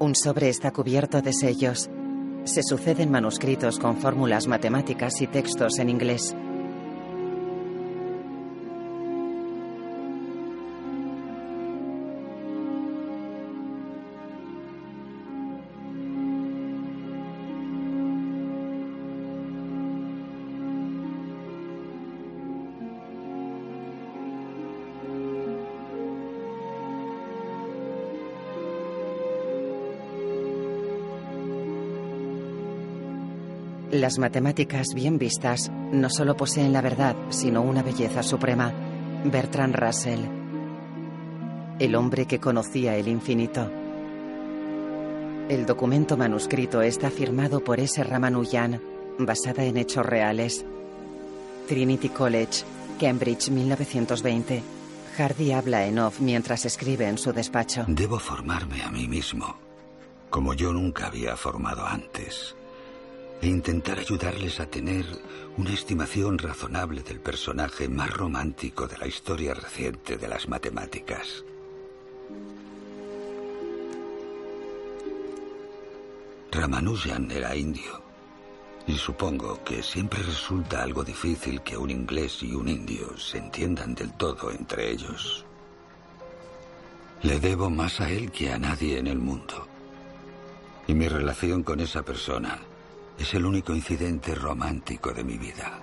Un sobre está cubierto de sellos. Se suceden manuscritos con fórmulas matemáticas y textos en inglés. Las matemáticas bien vistas no solo poseen la verdad, sino una belleza suprema. Bertrand Russell. El hombre que conocía el infinito. El documento manuscrito está firmado por S. Ramanujan, basada en hechos reales. Trinity College, Cambridge, 1920. Hardy habla en off mientras escribe en su despacho. Debo formarme a mí mismo, como yo nunca había formado antes e intentar ayudarles a tener una estimación razonable del personaje más romántico de la historia reciente de las matemáticas. Ramanujan era indio, y supongo que siempre resulta algo difícil que un inglés y un indio se entiendan del todo entre ellos. Le debo más a él que a nadie en el mundo. Y mi relación con esa persona es el único incidente romántico de mi vida.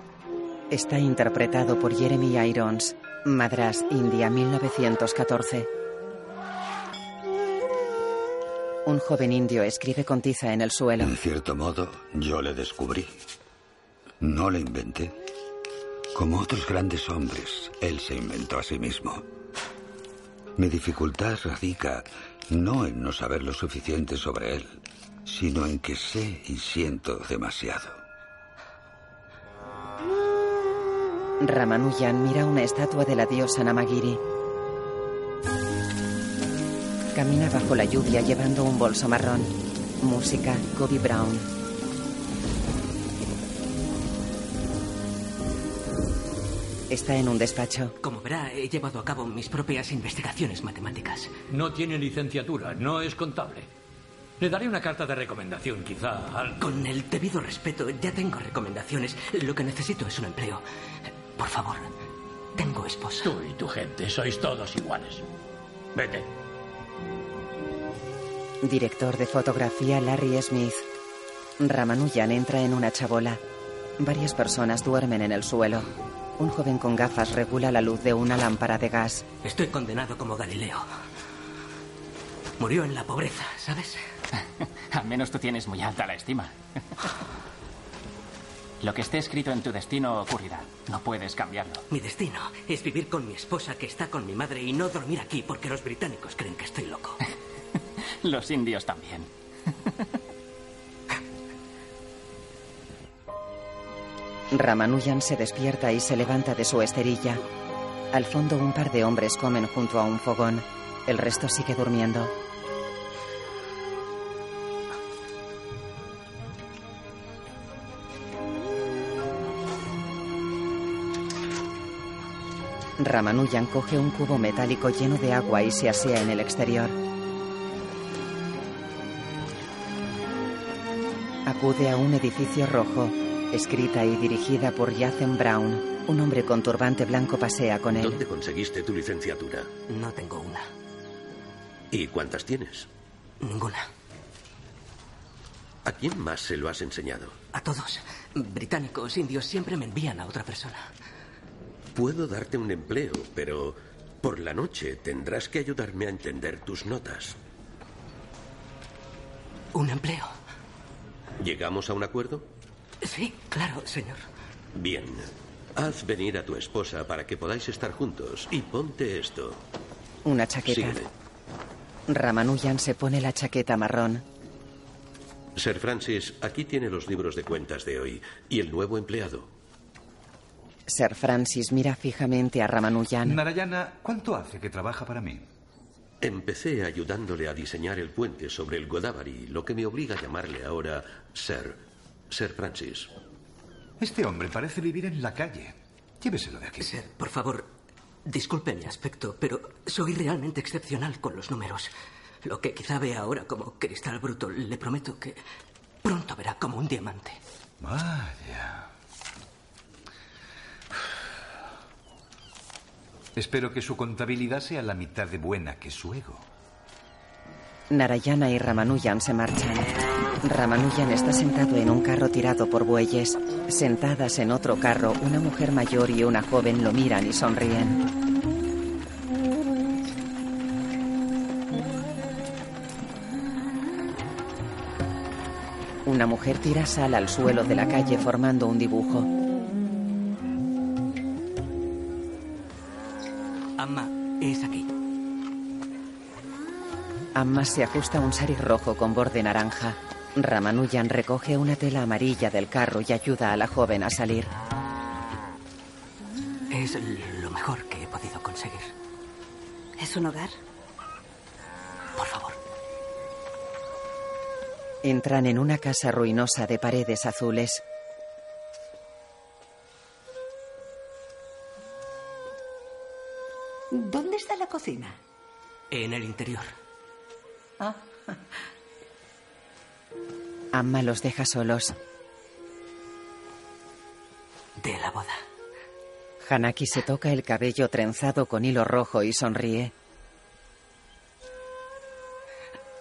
Está interpretado por Jeremy Irons, Madras, India, 1914. Un joven indio escribe con tiza en el suelo. En cierto modo, yo le descubrí. No le inventé. Como otros grandes hombres, él se inventó a sí mismo. Mi dificultad radica no en no saber lo suficiente sobre él, sino en que sé y siento demasiado. Ramanujan mira una estatua de la diosa Namagiri. Camina bajo la lluvia llevando un bolso marrón. Música, Kobe Brown. Está en un despacho. Como verá, he llevado a cabo mis propias investigaciones matemáticas. No tiene licenciatura, no es contable. Le daré una carta de recomendación, quizá. Al... Con el debido respeto, ya tengo recomendaciones. Lo que necesito es un empleo. Por favor, tengo esposa. Tú y tu gente sois todos iguales. Vete. Director de fotografía Larry Smith. Ramanujan entra en una chabola. Varias personas duermen en el suelo. Un joven con gafas regula la luz de una lámpara de gas. Estoy condenado como Galileo. Murió en la pobreza, ¿sabes? Al menos tú tienes muy alta la estima. Lo que esté escrito en tu destino ocurrirá. No puedes cambiarlo. Mi destino es vivir con mi esposa que está con mi madre y no dormir aquí porque los británicos creen que estoy loco. los indios también. Ramanujan se despierta y se levanta de su esterilla. Al fondo un par de hombres comen junto a un fogón. El resto sigue durmiendo. Ramanujan coge un cubo metálico lleno de agua y se asea en el exterior. Acude a un edificio rojo, escrita y dirigida por Jathan Brown. Un hombre con turbante blanco pasea con él. ¿Dónde conseguiste tu licenciatura? No tengo una. ¿Y cuántas tienes? Ninguna. ¿A quién más se lo has enseñado? A todos. Británicos, indios, siempre me envían a otra persona. Puedo darte un empleo, pero por la noche tendrás que ayudarme a entender tus notas. ¿Un empleo? ¿Llegamos a un acuerdo? Sí, claro, señor. Bien. Haz venir a tu esposa para que podáis estar juntos y ponte esto. Una chaqueta. Sígueme. Ramanujan se pone la chaqueta marrón. Sir Francis, aquí tiene los libros de cuentas de hoy y el nuevo empleado. Sir Francis mira fijamente a Ramanujan. Narayana, ¿cuánto hace que trabaja para mí? Empecé ayudándole a diseñar el puente sobre el Godavari, lo que me obliga a llamarle ahora Sir. Sir Francis. Este hombre parece vivir en la calle. Lléveselo de aquí. Sir, por favor, disculpe mi aspecto, pero soy realmente excepcional con los números. Lo que quizá vea ahora como cristal bruto, le prometo que pronto verá como un diamante. Vaya. Espero que su contabilidad sea la mitad de buena que su ego. Narayana y Ramanujan se marchan. Ramanujan está sentado en un carro tirado por bueyes. Sentadas en otro carro, una mujer mayor y una joven lo miran y sonríen. Una mujer tira sal al suelo de la calle formando un dibujo. Amma, es aquí. Amma se ajusta un sari rojo con borde naranja. Ramanujan recoge una tela amarilla del carro y ayuda a la joven a salir. Es lo mejor que he podido conseguir. ¿Es un hogar? Por favor. Entran en una casa ruinosa de paredes azules. Cocina? En el interior. Ah, Amma los deja solos. De la boda. Hanaki se toca el cabello trenzado con hilo rojo y sonríe.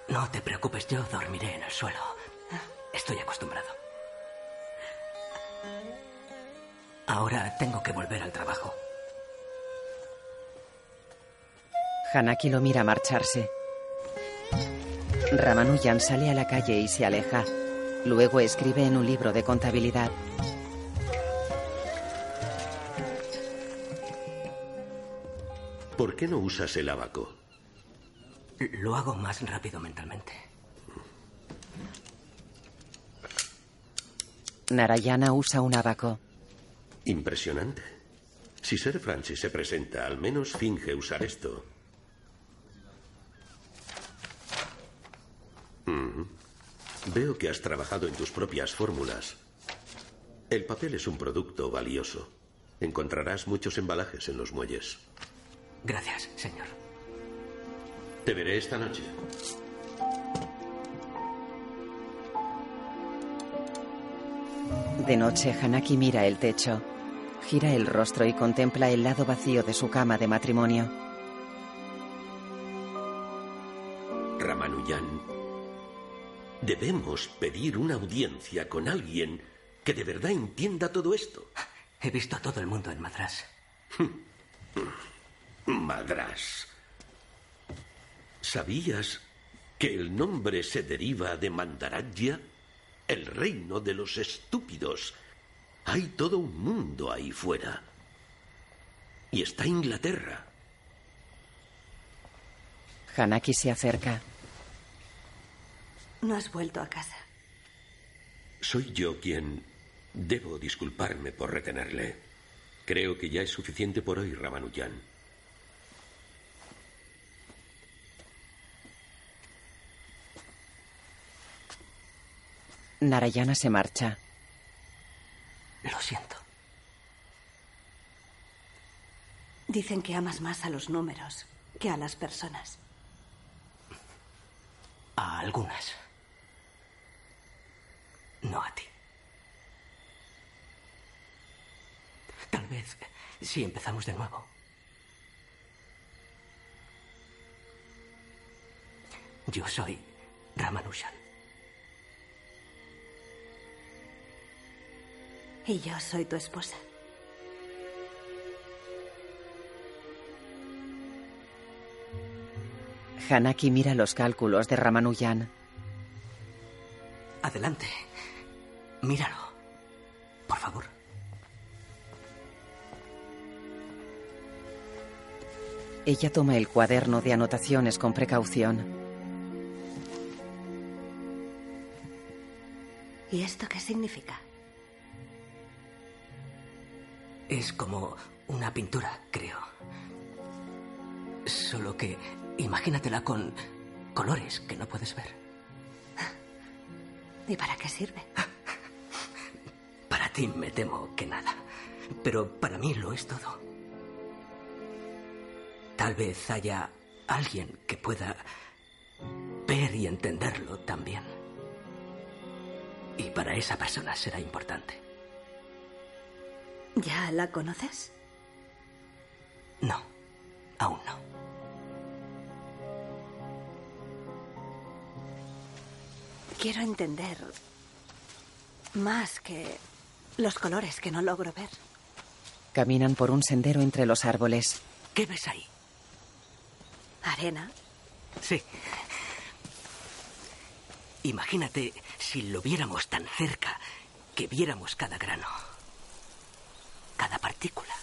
No te preocupes, yo dormiré en el suelo. Estoy acostumbrado. Ahora tengo que volver al trabajo. Hanaki lo mira marcharse. Ramanujan sale a la calle y se aleja. Luego escribe en un libro de contabilidad. ¿Por qué no usas el abaco? Lo hago más rápido mentalmente. Narayana usa un abaco. Impresionante. Si Sir Francis se presenta, al menos finge usar esto. Veo que has trabajado en tus propias fórmulas. El papel es un producto valioso. Encontrarás muchos embalajes en los muelles. Gracias, señor. Te veré esta noche. De noche, Hanaki mira el techo. Gira el rostro y contempla el lado vacío de su cama de matrimonio. Ramanujan, debemos pedir una audiencia con alguien que de verdad entienda todo esto. He visto a todo el mundo en Madras. Madras. ¿Sabías que el nombre se deriva de Mandarajya? El reino de los estúpidos. Hay todo un mundo ahí fuera. Y está Inglaterra. Hanaki se acerca. No has vuelto a casa. Soy yo quien debo disculparme por retenerle. Creo que ya es suficiente por hoy, Ramanujan. Narayana se marcha. Lo siento. Dicen que amas más a los números que a las personas. A algunas. No a ti. Tal vez si empezamos de nuevo. Yo soy Ramanujan. Y yo soy tu esposa. Hanaki mira los cálculos de Ramanujan. Adelante. Míralo. Por favor. Ella toma el cuaderno de anotaciones con precaución. ¿Y esto qué significa? Es como una pintura, creo. Solo que imagínatela con colores que no puedes ver. ¿Y para qué sirve? Ti me temo que nada. Pero para mí lo es todo. Tal vez haya alguien que pueda ver y entenderlo también. Y para esa persona será importante. ¿Ya la conoces? No, aún no. Quiero entender más que los colores que no logro ver. Caminan por un sendero entre los árboles. ¿Qué ves ahí? ¿Arena? Sí. Imagínate si lo viéramos tan cerca que viéramos cada grano, cada partícula.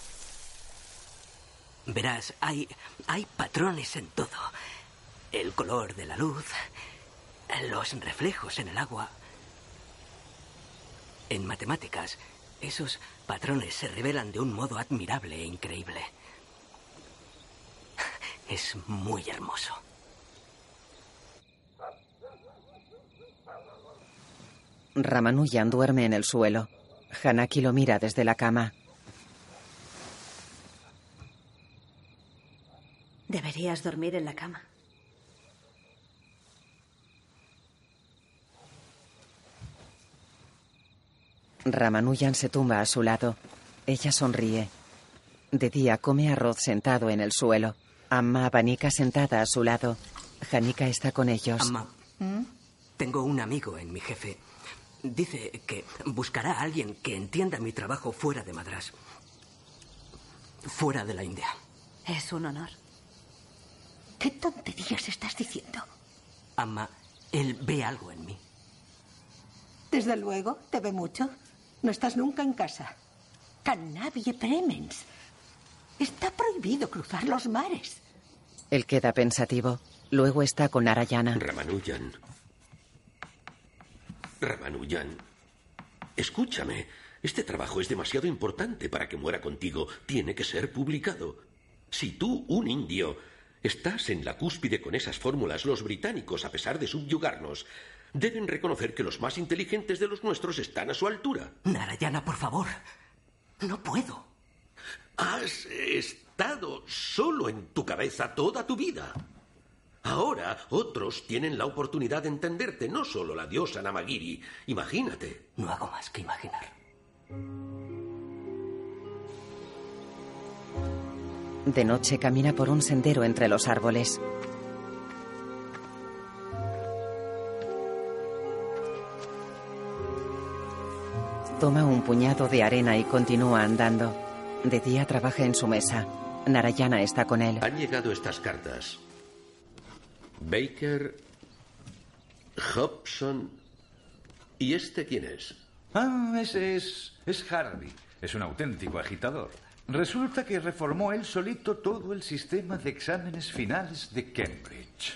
Verás, hay, hay patrones en todo. El color de la luz, los reflejos en el agua. En matemáticas, esos patrones se revelan de un modo admirable e increíble. Es muy hermoso. Ramanujan duerme en el suelo. Hanaki lo mira desde la cama. Deberías dormir en la cama. Ramanujan se tumba a su lado. Ella sonríe. De día come arroz sentado en el suelo. Amma abanica sentada a su lado. Janika está con ellos. Amma, tengo un amigo en mi jefe. Dice que buscará a alguien que entienda mi trabajo fuera de Madras. Fuera de la India. Es un honor. ¿Qué tonterías estás diciendo? Amma, él ve algo en mí. Desde luego, te ve mucho. No estás nunca en casa. Cannabie Premens. Está prohibido cruzar los mares. Él queda pensativo. Luego está con Narayana. Ramanujan. Ramanujan. Escúchame. Este trabajo es demasiado importante para que muera contigo. Tiene que ser publicado. Si tú, un indio, estás en la cúspide con esas fórmulas, los británicos, a pesar de subyugarnos, deben reconocer que los más inteligentes de los nuestros están a su altura. Narayana, por favor. No puedo. Has estado solo en tu cabeza toda tu vida. Ahora otros tienen la oportunidad de entenderte, no solo la diosa Namagiri. Imagínate. No hago más que imaginar. De noche camina por un sendero entre los árboles. Toma un puñado de arena y continúa andando. De día trabaja en su mesa. Narayana está con él. Han llegado estas cartas. Baker, Hobson. ¿Y este quién es? Ah, ese es. es Harvey. Es un auténtico agitador. Resulta que reformó él solito todo el sistema de exámenes finales de Cambridge.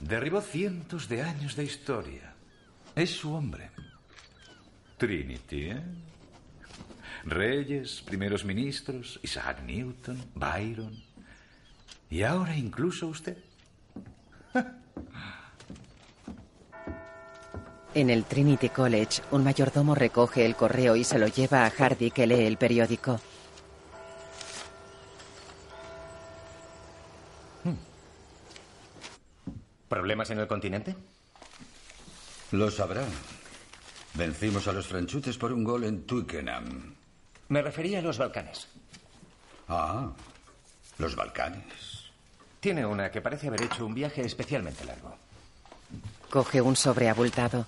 Derribó cientos de años de historia. Es su hombre. Trinity, ¿eh? Reyes, primeros ministros, Isaac Newton, Byron. Y ahora incluso usted. En el Trinity College, un mayordomo recoge el correo y se lo lleva a Hardy que lee el periódico. ¿Problemas en el continente? Lo sabrá. Vencimos a los franchutes por un gol en Twickenham. Me refería a los Balcanes. Ah, los Balcanes. Tiene una que parece haber hecho un viaje especialmente largo. Coge un sobre abultado.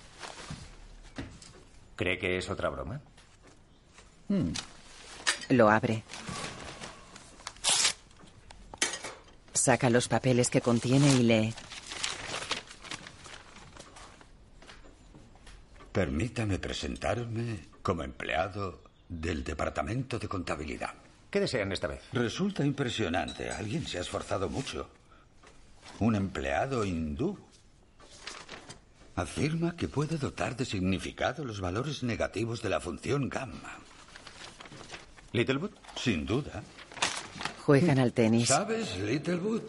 ¿Cree que es otra broma? Lo abre. Saca los papeles que contiene y lee. Permítame presentarme como empleado del Departamento de Contabilidad. ¿Qué desean esta vez? Resulta impresionante. Alguien se ha esforzado mucho. Un empleado hindú. Afirma que puede dotar de significado los valores negativos de la función gamma. ¿Littlewood? Sin duda. Juegan al tenis. ¿Sabes, Littlewood?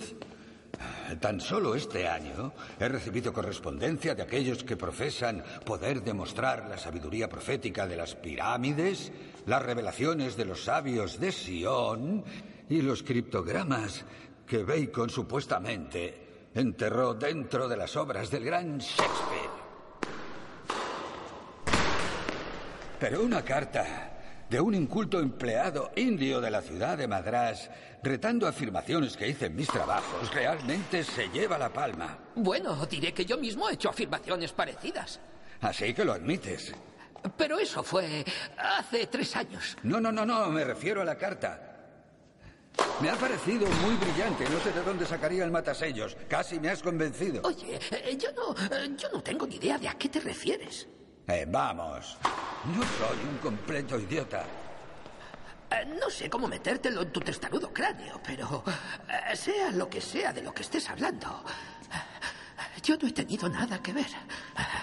Tan solo este año he recibido correspondencia de aquellos que profesan poder demostrar la sabiduría profética de las pirámides, las revelaciones de los sabios de Sion y los criptogramas que Bacon supuestamente enterró dentro de las obras del gran Shakespeare. Pero una carta de un inculto empleado indio de la ciudad de Madras, retando afirmaciones que hice en mis trabajos, realmente se lleva la palma. Bueno, diré que yo mismo he hecho afirmaciones parecidas. Así que lo admites. Pero eso fue hace tres años. No, no, no, no, me refiero a la carta. Me ha parecido muy brillante. No sé de dónde sacaría el matasellos. Casi me has convencido. Oye, eh, yo no, eh, yo no tengo ni idea de a qué te refieres. Eh, vamos. No soy un completo idiota. Eh, no sé cómo metértelo en tu testarudo cráneo, pero eh, sea lo que sea de lo que estés hablando, yo no he tenido nada que ver.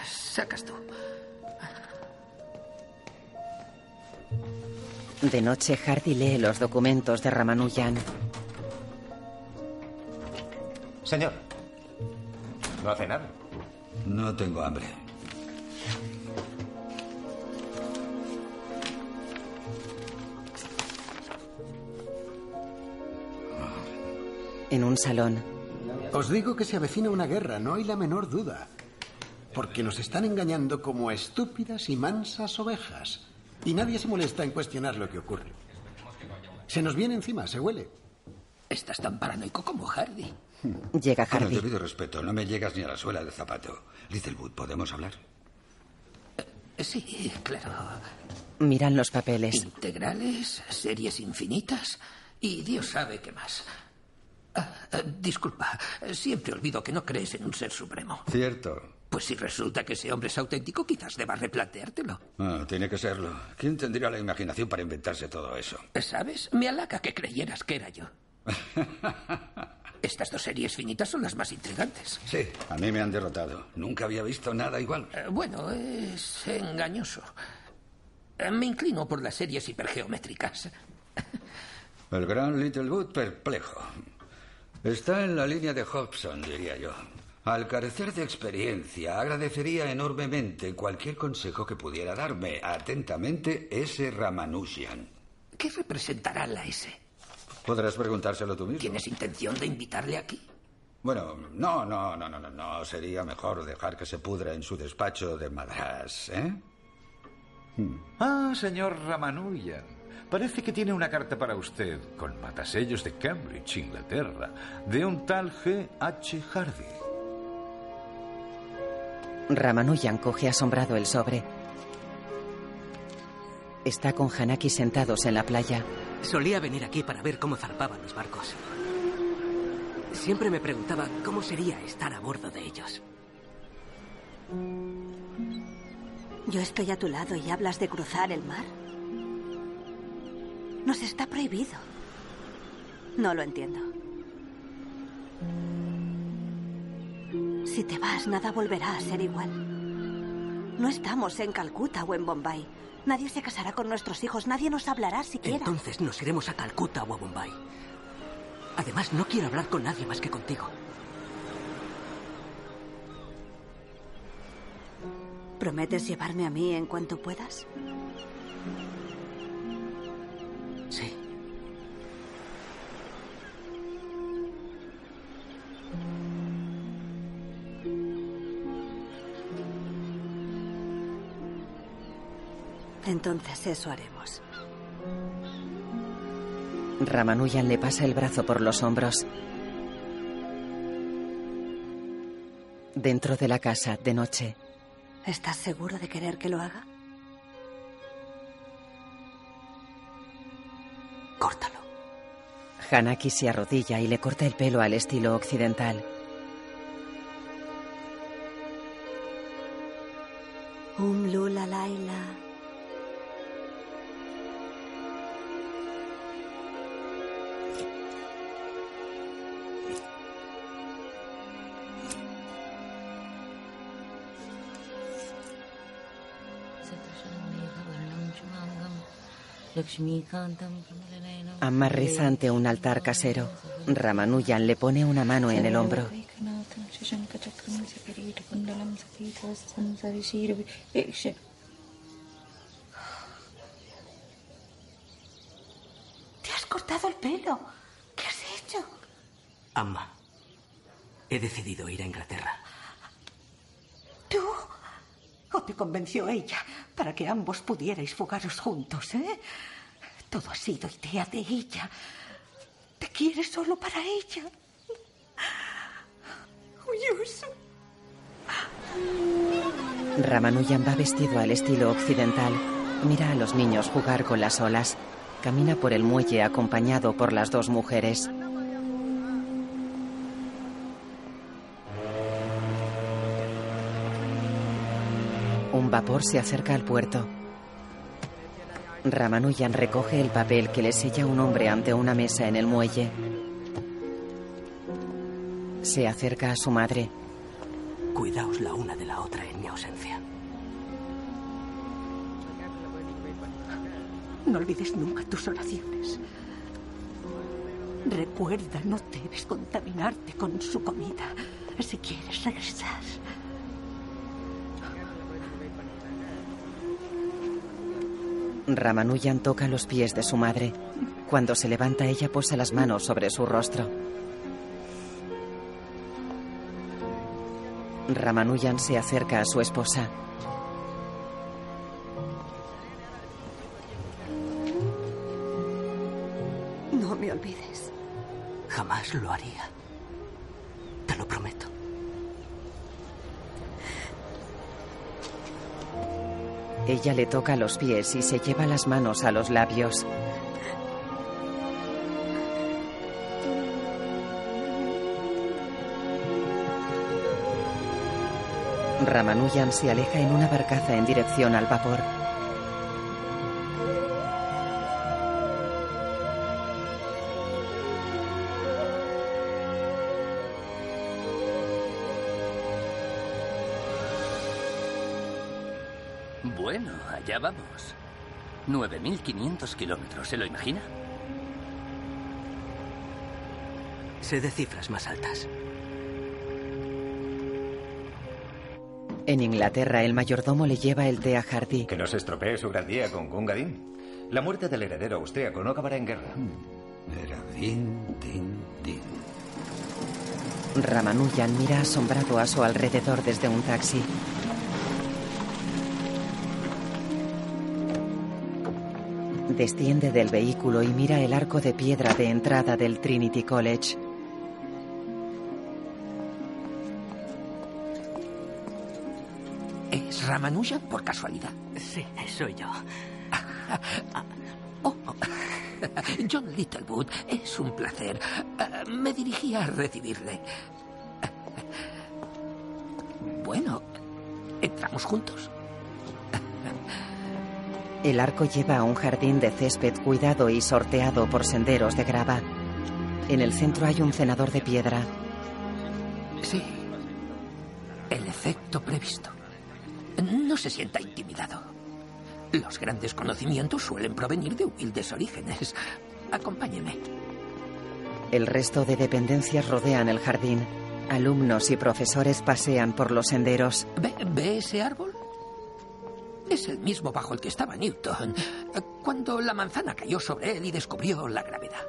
Sacas tú. De noche, Hardy lee los documentos de Ramanujan. Señor, ¿no hace nada? No tengo hambre. En un salón, Os digo que se avecina una guerra, no hay la menor duda. Porque nos están engañando como a estúpidas y mansas ovejas. Y nadie se molesta en cuestionar lo que ocurre. Se nos viene encima, se huele. Estás tan paranoico como Hardy. llega Con el Hardy. debido respeto, no me llegas ni a la suela del zapato. Littlewood, ¿podemos hablar? Sí, claro. Miran los papeles. Integrales, series infinitas y Dios sabe qué más. Ah, ah, disculpa, siempre olvido que no crees en un ser supremo. Cierto. Pues si resulta que ese hombre es auténtico, quizás debas replanteártelo. Ah, tiene que serlo. ¿Quién tendría la imaginación para inventarse todo eso? ¿Sabes? Me halaga que creyeras que era yo. Estas dos series finitas son las más intrigantes. Sí, a mí me han derrotado. Nunca había visto nada igual. Eh, Bueno, es engañoso. Eh, Me inclino por las series hipergeométricas. El gran Littlewood perplejo. Está en la línea de Hobson, diría yo. Al carecer de experiencia, agradecería enormemente cualquier consejo que pudiera darme. Atentamente, S. Ramanujan. ¿Qué representará la S? Podrás preguntárselo tú mismo. ¿Tienes intención de invitarle aquí? Bueno, no, no, no, no, no, no. Sería mejor dejar que se pudra en su despacho de Madras, ¿eh? Ah, señor Ramanujan. Parece que tiene una carta para usted con matasellos de Cambridge, Inglaterra, de un tal G. H. Hardy. Ramanujan coge asombrado el sobre. Está con Hanaki sentados en la playa. Solía venir aquí para ver cómo zarpaban los barcos. Siempre me preguntaba cómo sería estar a bordo de ellos. Yo estoy a tu lado y hablas de cruzar el mar. Nos está prohibido. No lo entiendo. Si te vas, nada volverá a ser igual. No estamos en Calcuta o en Bombay. Nadie se casará con nuestros hijos, nadie nos hablará siquiera. Entonces nos iremos a Calcuta o a Bombay. Además, no quiero hablar con nadie más que contigo. ¿Prometes llevarme a mí en cuanto puedas? Entonces eso haremos. Ramanujan le pasa el brazo por los hombros. Dentro de la casa, de noche, ¿Estás seguro de querer que lo haga? Córtalo. Hanaki se arrodilla y le corta el pelo al estilo occidental. Um lula laila. Amma reza ante un altar casero. Ramanujan le pone una mano en el hombro. Te has cortado el pelo. ¿Qué has hecho? Amma, He decidido ir a Inglaterra. ¿Tú? ¿O te convenció ella para que ambos pudierais fugaros juntos, eh? Todo ha sido idea de ella. Te quiere solo para ella. Ramanujan va vestido al estilo occidental. Mira a los niños jugar con las olas. Camina por el muelle acompañado por las dos mujeres. Un vapor se acerca al puerto. Ramanujan recoge el papel que le sella un hombre ante una mesa en el muelle. Se acerca a su madre. Cuidaos la una de la otra en mi ausencia. No olvides nunca tus oraciones. Recuerda, no debes contaminarte con su comida si quieres regresar. Ramanujan toca los pies de su madre. Cuando se levanta, ella posa las manos sobre su rostro. Ramanujan se acerca a su esposa. No me olvides. Jamás lo haría. Ella le toca los pies y se lleva las manos a los labios. Ramanujan se aleja en una barcaza en dirección al vapor. 9.500 kilómetros, ¿se lo imagina? Sé de cifras más altas. En Inglaterra, el mayordomo le lleva el té a Hardy. Que no se estropee su gran día con Gungadin. La muerte del heredero austríaco no acabará en guerra. Era din, din, din. Ramanujan mira asombrado a su alrededor desde un taxi. Desciende del vehículo y mira el arco de piedra de entrada del Trinity College. ¿Es Ramanujan por casualidad? Sí, soy yo. Oh, John Littlewood, es un placer. Eh, Me dirigía a recibirle. Bueno, ¿entramos juntos? El arco lleva a un jardín de césped cuidado y sorteado por senderos de grava. En el centro hay un cenador de piedra. Sí. El efecto previsto. No se sienta intimidado. Los grandes conocimientos suelen provenir de humildes orígenes. Acompáñeme. El resto de dependencias rodean el jardín. Alumnos y profesores pasean por los senderos. ¿Ve, ve ese árbol? Es el mismo bajo el que estaba Newton, cuando la manzana cayó sobre él y descubrió la gravedad.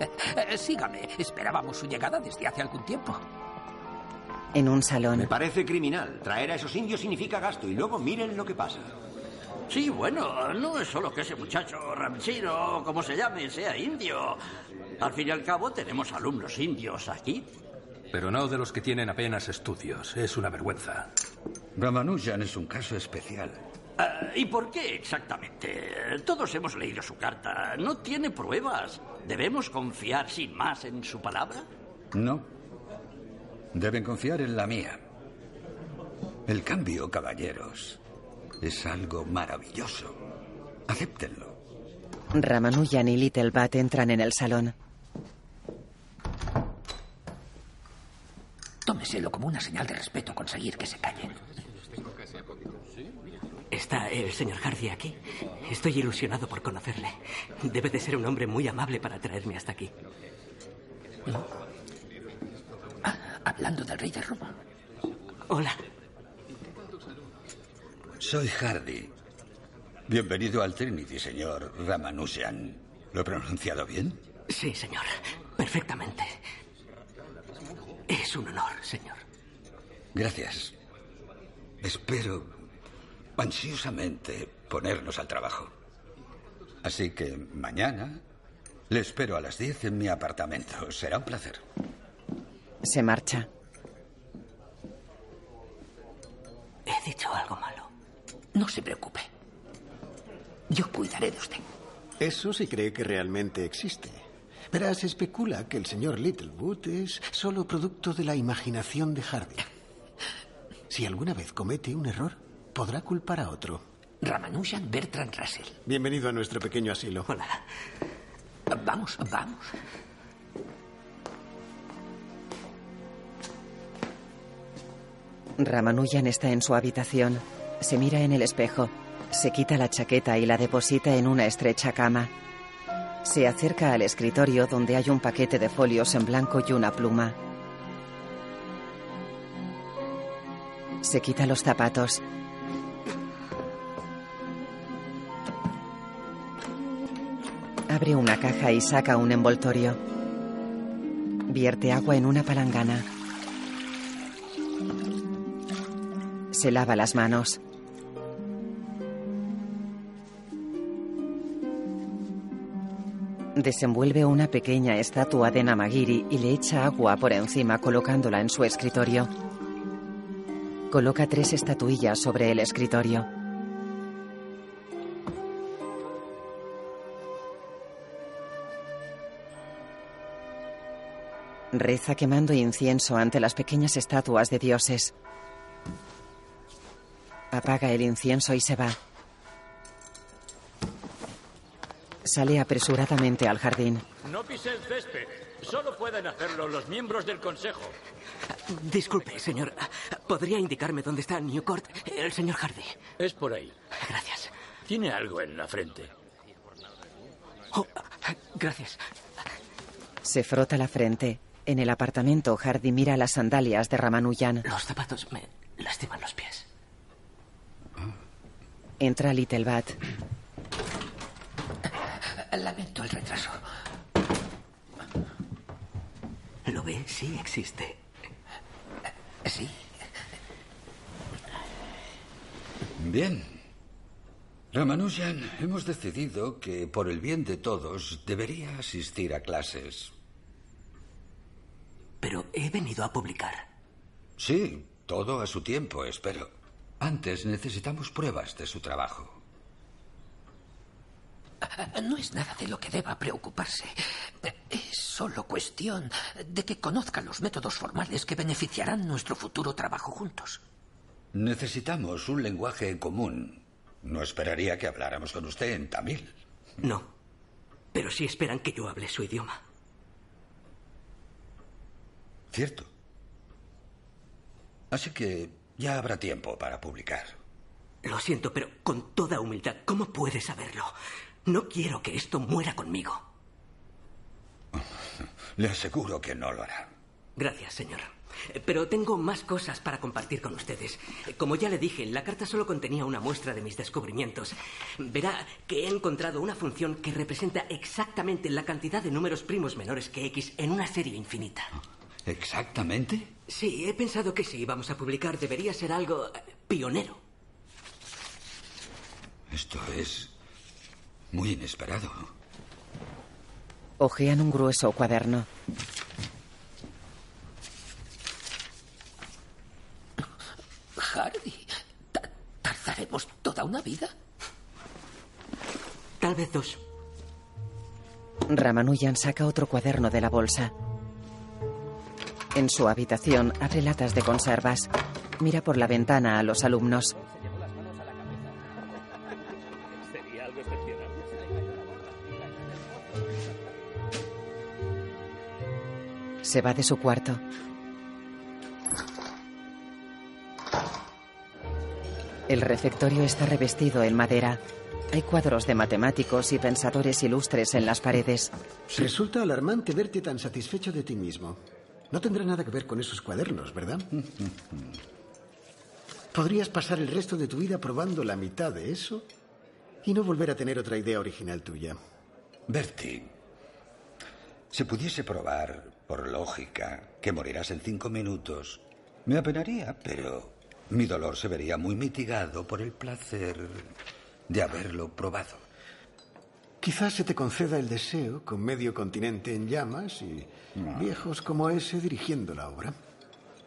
Sígame, esperábamos su llegada desde hace algún tiempo. En un salón. Me parece criminal. Traer a esos indios significa gasto y luego miren lo que pasa. Sí, bueno, no es solo que ese muchacho ranchero, como se llame, sea indio. Al fin y al cabo tenemos alumnos indios aquí. Pero no de los que tienen apenas estudios. Es una vergüenza. Ramanujan es un caso especial. Ah, ¿Y por qué exactamente? Todos hemos leído su carta. No tiene pruebas. ¿Debemos confiar sin más en su palabra? No. Deben confiar en la mía. El cambio, caballeros, es algo maravilloso. Acéptenlo. Ramanujan y Littlebat entran en el salón. Tómeselo como una señal de respeto conseguir que se callen. ¿Está el señor Hardy aquí? Estoy ilusionado por conocerle. Debe de ser un hombre muy amable para traerme hasta aquí. Ah, hablando del rey de Roma. Hola. Soy Hardy. Bienvenido al Trinity, señor Ramanujan. ¿Lo he pronunciado bien? Sí, señor. Perfectamente. Es un honor, señor. Gracias. Espero ansiosamente ponernos al trabajo. Así que mañana le espero a las 10 en mi apartamento. Será un placer. Se marcha. He dicho algo malo. No se preocupe. Yo cuidaré de usted. Eso sí cree que realmente existe. Verás, se especula que el señor Littlewood es solo producto de la imaginación de Hardy. Si alguna vez comete un error, podrá culpar a otro. Ramanujan Bertrand Russell. Bienvenido a nuestro pequeño asilo. Hola. Vamos, vamos. Ramanujan está en su habitación. Se mira en el espejo. Se quita la chaqueta y la deposita en una estrecha cama. Se acerca al escritorio donde hay un paquete de folios en blanco y una pluma. Se quita los zapatos. Abre una caja y saca un envoltorio. Vierte agua en una palangana. Se lava las manos. Desenvuelve una pequeña estatua de Namagiri y le echa agua por encima colocándola en su escritorio. Coloca tres estatuillas sobre el escritorio. Reza quemando incienso ante las pequeñas estatuas de dioses. Apaga el incienso y se va. Sale apresuradamente al jardín. No pise el césped. Solo pueden hacerlo los miembros del consejo. Disculpe, señor. ¿Podría indicarme dónde está Newcourt, el señor Hardy? Es por ahí. Gracias. Tiene algo en la frente. Oh, gracias. Se frota la frente. En el apartamento, Hardy mira las sandalias de Ramanujan. Los zapatos me lastiman los pies. Entra Littlebat. Lamento el retraso. ¿Lo ve? Sí existe. Sí. Bien. Ramanujan, hemos decidido que por el bien de todos debería asistir a clases. Pero he venido a publicar. Sí, todo a su tiempo, espero. Antes necesitamos pruebas de su trabajo. No es nada de lo que deba preocuparse. Es solo cuestión de que conozca los métodos formales que beneficiarán nuestro futuro trabajo juntos. Necesitamos un lenguaje común. No esperaría que habláramos con usted en tamil. No. Pero sí esperan que yo hable su idioma. Cierto. Así que ya habrá tiempo para publicar. Lo siento, pero con toda humildad, ¿cómo puede saberlo? No quiero que esto muera conmigo. Le aseguro que no lo hará. Gracias, señor. Pero tengo más cosas para compartir con ustedes. Como ya le dije, la carta solo contenía una muestra de mis descubrimientos. Verá que he encontrado una función que representa exactamente la cantidad de números primos menores que X en una serie infinita. ¿Exactamente? Sí, he pensado que si íbamos a publicar debería ser algo eh, pionero. Esto es muy inesperado. Ojean un grueso cuaderno. Hardy, ¿tardaremos toda una vida? Tal vez dos. Ramanujan saca otro cuaderno de la bolsa. En su habitación abre latas de conservas. Mira por la ventana a los alumnos. Se va de su cuarto. El refectorio está revestido en madera. Hay cuadros de matemáticos y pensadores ilustres en las paredes. Resulta alarmante verte tan satisfecho de ti mismo. No tendrá nada que ver con esos cuadernos, ¿verdad? Podrías pasar el resto de tu vida probando la mitad de eso y no volver a tener otra idea original tuya. Bertie, si pudiese probar por lógica, que morirás en cinco minutos, me apenaría, pero mi dolor se vería muy mitigado por el placer de haberlo probado. Quizás se te conceda el deseo con medio continente en llamas y viejos como ese dirigiendo la obra.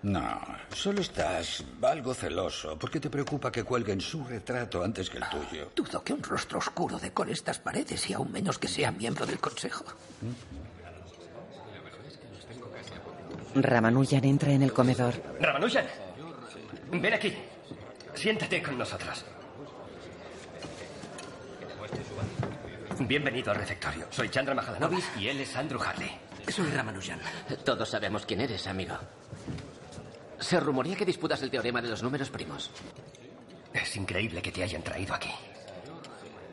No, solo estás algo celoso porque te preocupa que cuelguen su retrato antes que el tuyo. Dudo que un rostro oscuro decore estas paredes y aún menos que sea miembro del consejo. Ramanujan entra en el comedor. Ramanujan, ven aquí. Siéntate con nosotros. Bienvenido al refectorio. Soy Chandra Mahalanovis y él es Andrew Harley. Soy Ramanujan. Todos sabemos quién eres, amigo. Se rumorea que disputas el teorema de los números primos. Es increíble que te hayan traído aquí.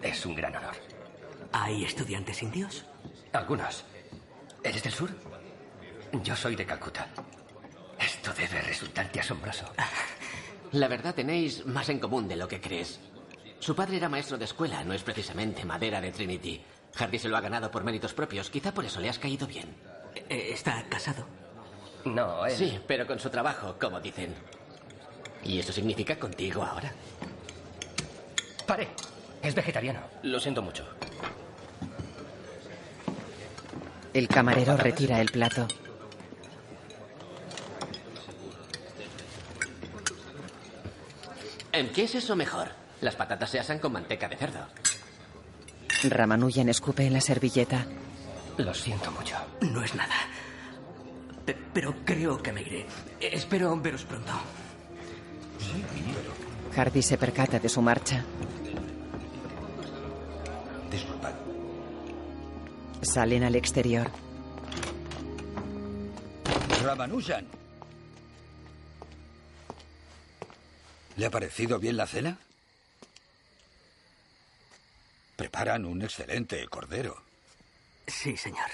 Es un gran honor. ¿Hay estudiantes indios? Algunos. ¿Eres del sur? Yo soy de Calcuta. Esto debe resultarte asombroso. La verdad tenéis más en común de lo que crees. Su padre era maestro de escuela, no es precisamente madera de Trinity. Hardy se lo ha ganado por méritos propios, quizá por eso le has caído bien. Eh, ¿Está casado? No, él... Sí, pero con su trabajo, como dicen. ¿Y eso significa contigo ahora? Pare. Es vegetariano. Lo siento mucho. El camarero retira el plato. ¿En qué es eso mejor? Las patatas se asan con manteca de cerdo. Ramanujan escupe en la servilleta. Lo siento mucho. No es nada. Pe- pero creo que me iré. Espero veros pronto. Hardy se percata de su marcha. Disculpad. Salen al exterior. Ramanujan. ¿Le ha parecido bien la cena? Preparan un excelente cordero. Sí, señor.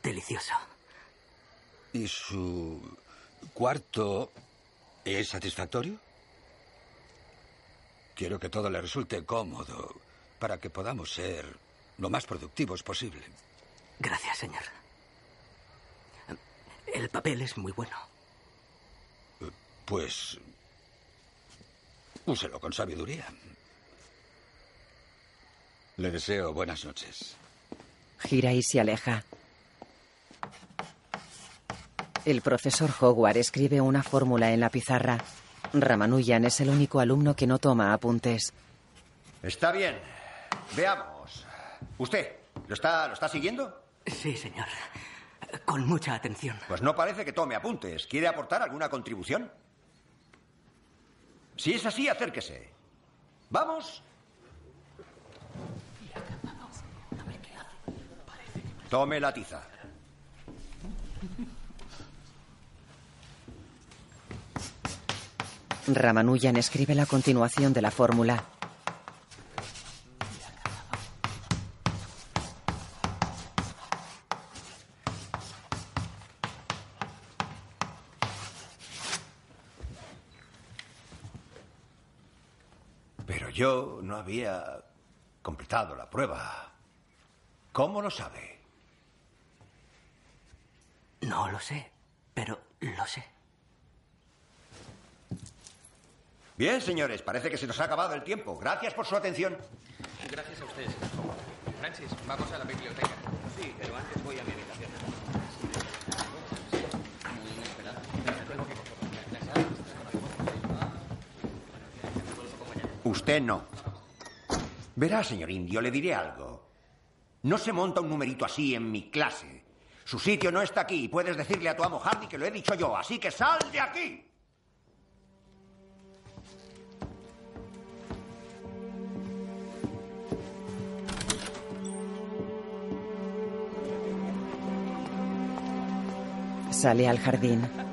Delicioso. ¿Y su cuarto es satisfactorio? Quiero que todo le resulte cómodo para que podamos ser lo más productivos posible. Gracias, señor. El papel es muy bueno. Pues úselo con sabiduría. Le deseo buenas noches. Gira y se aleja. El profesor Howard escribe una fórmula en la pizarra. Ramanujan es el único alumno que no toma apuntes. Está bien. Veamos. ¿Usted lo está, lo está siguiendo? Sí, señor. Con mucha atención. Pues no parece que tome apuntes. ¿Quiere aportar alguna contribución? Si es así, acérquese. ¿Vamos? Tome la tiza. Ramanujan escribe la continuación de la fórmula. Yo no había completado la prueba. ¿Cómo lo sabe? No lo sé, pero lo sé. Bien, señores, parece que se nos ha acabado el tiempo. Gracias por su atención. Gracias a ustedes. Francis, vamos a la biblioteca. Sí, pero antes voy a mi habitación. Usted no. Verá, señor indio, le diré algo. No se monta un numerito así en mi clase. Su sitio no está aquí puedes decirle a tu amo Hardy que lo he dicho yo, así que sal de aquí. Sale al jardín.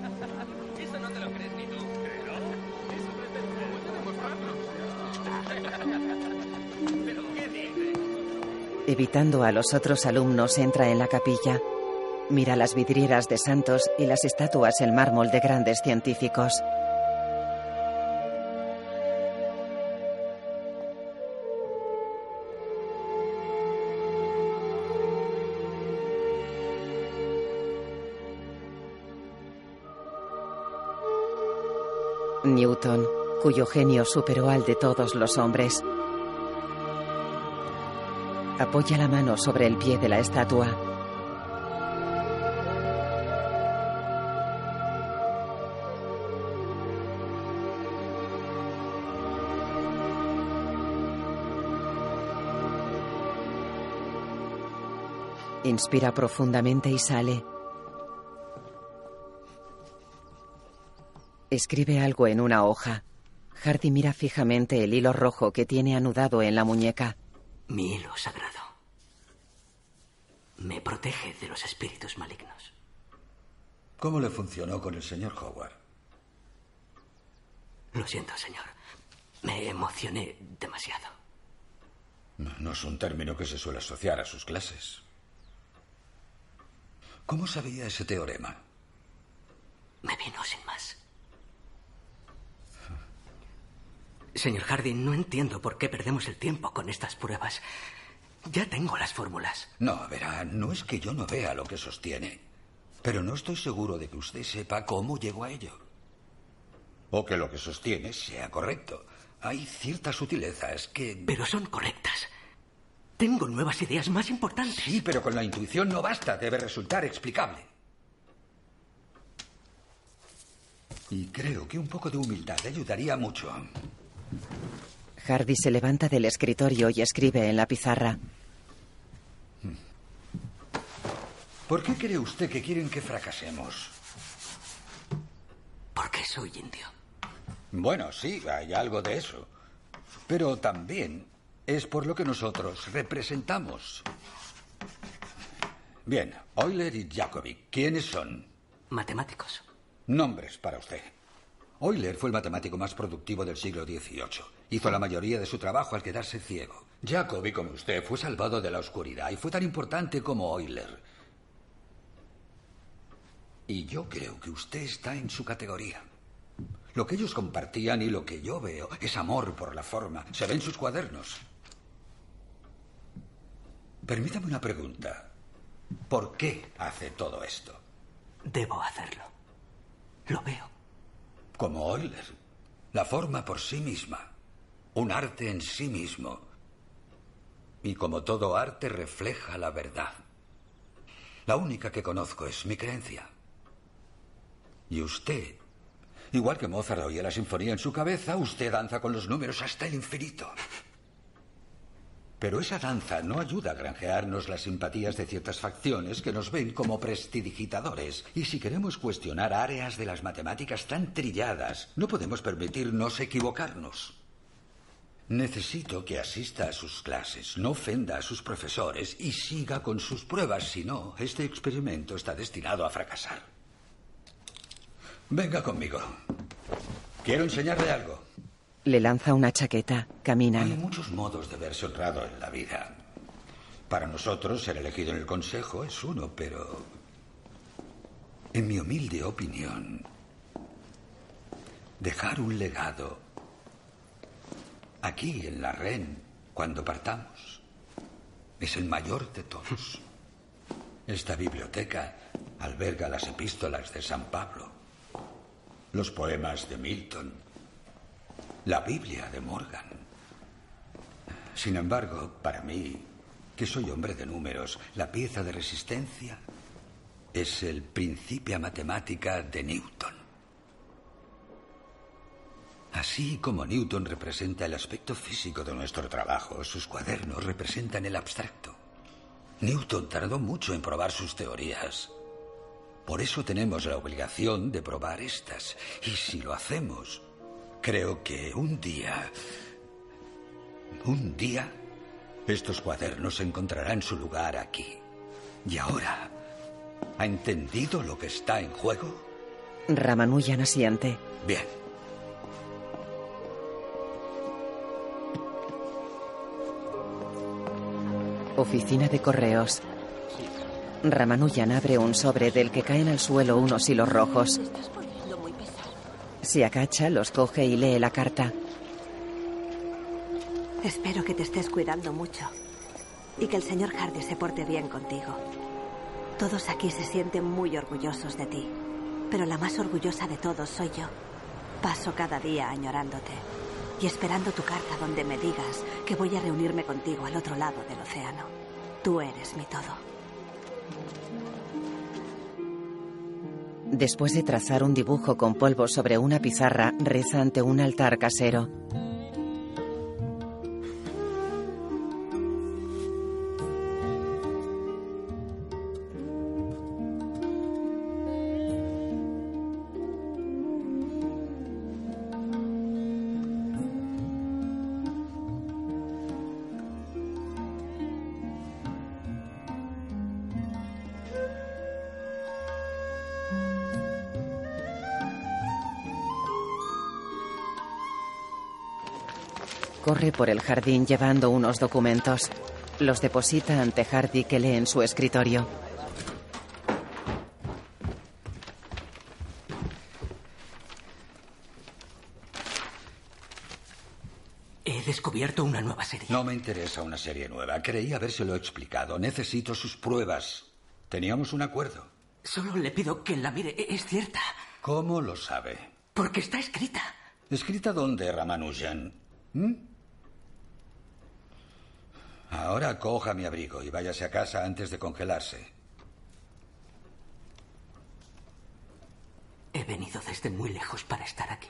Evitando a los otros alumnos, entra en la capilla. Mira las vidrieras de santos y las estatuas en mármol de grandes científicos. Newton, cuyo genio superó al de todos los hombres, Apoya la mano sobre el pie de la estatua. Inspira profundamente y sale. Escribe algo en una hoja. Hardy mira fijamente el hilo rojo que tiene anudado en la muñeca. Mi hilo sagrado me protege de los espíritus malignos. ¿Cómo le funcionó con el señor Howard? Lo siento, señor. Me emocioné demasiado. No, no es un término que se suele asociar a sus clases. ¿Cómo sabía ese teorema? Me vino sin más. Señor Harding, no entiendo por qué perdemos el tiempo con estas pruebas. Ya tengo las fórmulas. No, verá, no es que yo no vea lo que sostiene, pero no estoy seguro de que usted sepa cómo llegó a ello. O que lo que sostiene sea correcto. Hay ciertas sutilezas que... Pero son correctas. Tengo nuevas ideas más importantes. Sí, pero con la intuición no basta. Debe resultar explicable. Y creo que un poco de humildad ayudaría mucho. Hardy se levanta del escritorio y escribe en la pizarra. ¿Por qué cree usted que quieren que fracasemos? Porque soy indio. Bueno, sí, hay algo de eso. Pero también es por lo que nosotros representamos. Bien, Euler y Jacobi, ¿quiénes son? Matemáticos. Nombres para usted. Euler fue el matemático más productivo del siglo XVIII. Hizo la mayoría de su trabajo al quedarse ciego. Jacobi, como usted, fue salvado de la oscuridad y fue tan importante como Euler. Y yo creo que usted está en su categoría. Lo que ellos compartían y lo que yo veo es amor por la forma. Se ve sus cuadernos. Permítame una pregunta. ¿Por qué hace todo esto? Debo hacerlo. Lo veo. Como Euler. La forma por sí misma. Un arte en sí mismo. Y como todo arte refleja la verdad. La única que conozco es mi creencia. Y usted, igual que Mozart oía la sinfonía en su cabeza, usted danza con los números hasta el infinito. Pero esa danza no ayuda a granjearnos las simpatías de ciertas facciones que nos ven como prestidigitadores. Y si queremos cuestionar áreas de las matemáticas tan trilladas, no podemos permitirnos equivocarnos. Necesito que asista a sus clases, no ofenda a sus profesores y siga con sus pruebas. Si no, este experimento está destinado a fracasar. Venga conmigo. Quiero enseñarle algo. Le lanza una chaqueta. Caminan. Hay muchos modos de verse honrado en la vida. Para nosotros, ser elegido en el consejo es uno, pero. En mi humilde opinión, dejar un legado aquí en la REN cuando partamos es el mayor de todos. Esta biblioteca alberga las epístolas de San Pablo, los poemas de Milton, la Biblia de Morgan. Sin embargo, para mí, que soy hombre de números, la pieza de resistencia es el Principia Matemática de Newton. Así como Newton representa el aspecto físico de nuestro trabajo, sus cuadernos representan el abstracto. Newton tardó mucho en probar sus teorías. Por eso tenemos la obligación de probar estas. Y si lo hacemos, creo que un día, un día, estos cuadernos encontrarán su lugar aquí. Y ahora, ¿ha entendido lo que está en juego? Ramanujan asiente. Bien. Oficina de correos. Ramanujan abre un sobre del que caen al suelo unos hilos rojos. Se agacha, los coge y lee la carta. Espero que te estés cuidando mucho y que el señor Hardy se porte bien contigo. Todos aquí se sienten muy orgullosos de ti, pero la más orgullosa de todos soy yo. Paso cada día añorándote y esperando tu carta donde me digas que voy a reunirme contigo al otro lado del océano. Tú eres mi todo. Después de trazar un dibujo con polvo sobre una pizarra, reza ante un altar casero. Corre por el jardín llevando unos documentos. Los deposita ante Hardy que lee en su escritorio. He descubierto una nueva serie. No me interesa una serie nueva. Creí habérselo explicado. Necesito sus pruebas. Teníamos un acuerdo. Solo le pido que la mire. E- Es cierta. ¿Cómo lo sabe? Porque está escrita. ¿Escrita dónde, Ramanujan? ¿Mm? Ahora coja mi abrigo y váyase a casa antes de congelarse. He venido desde muy lejos para estar aquí.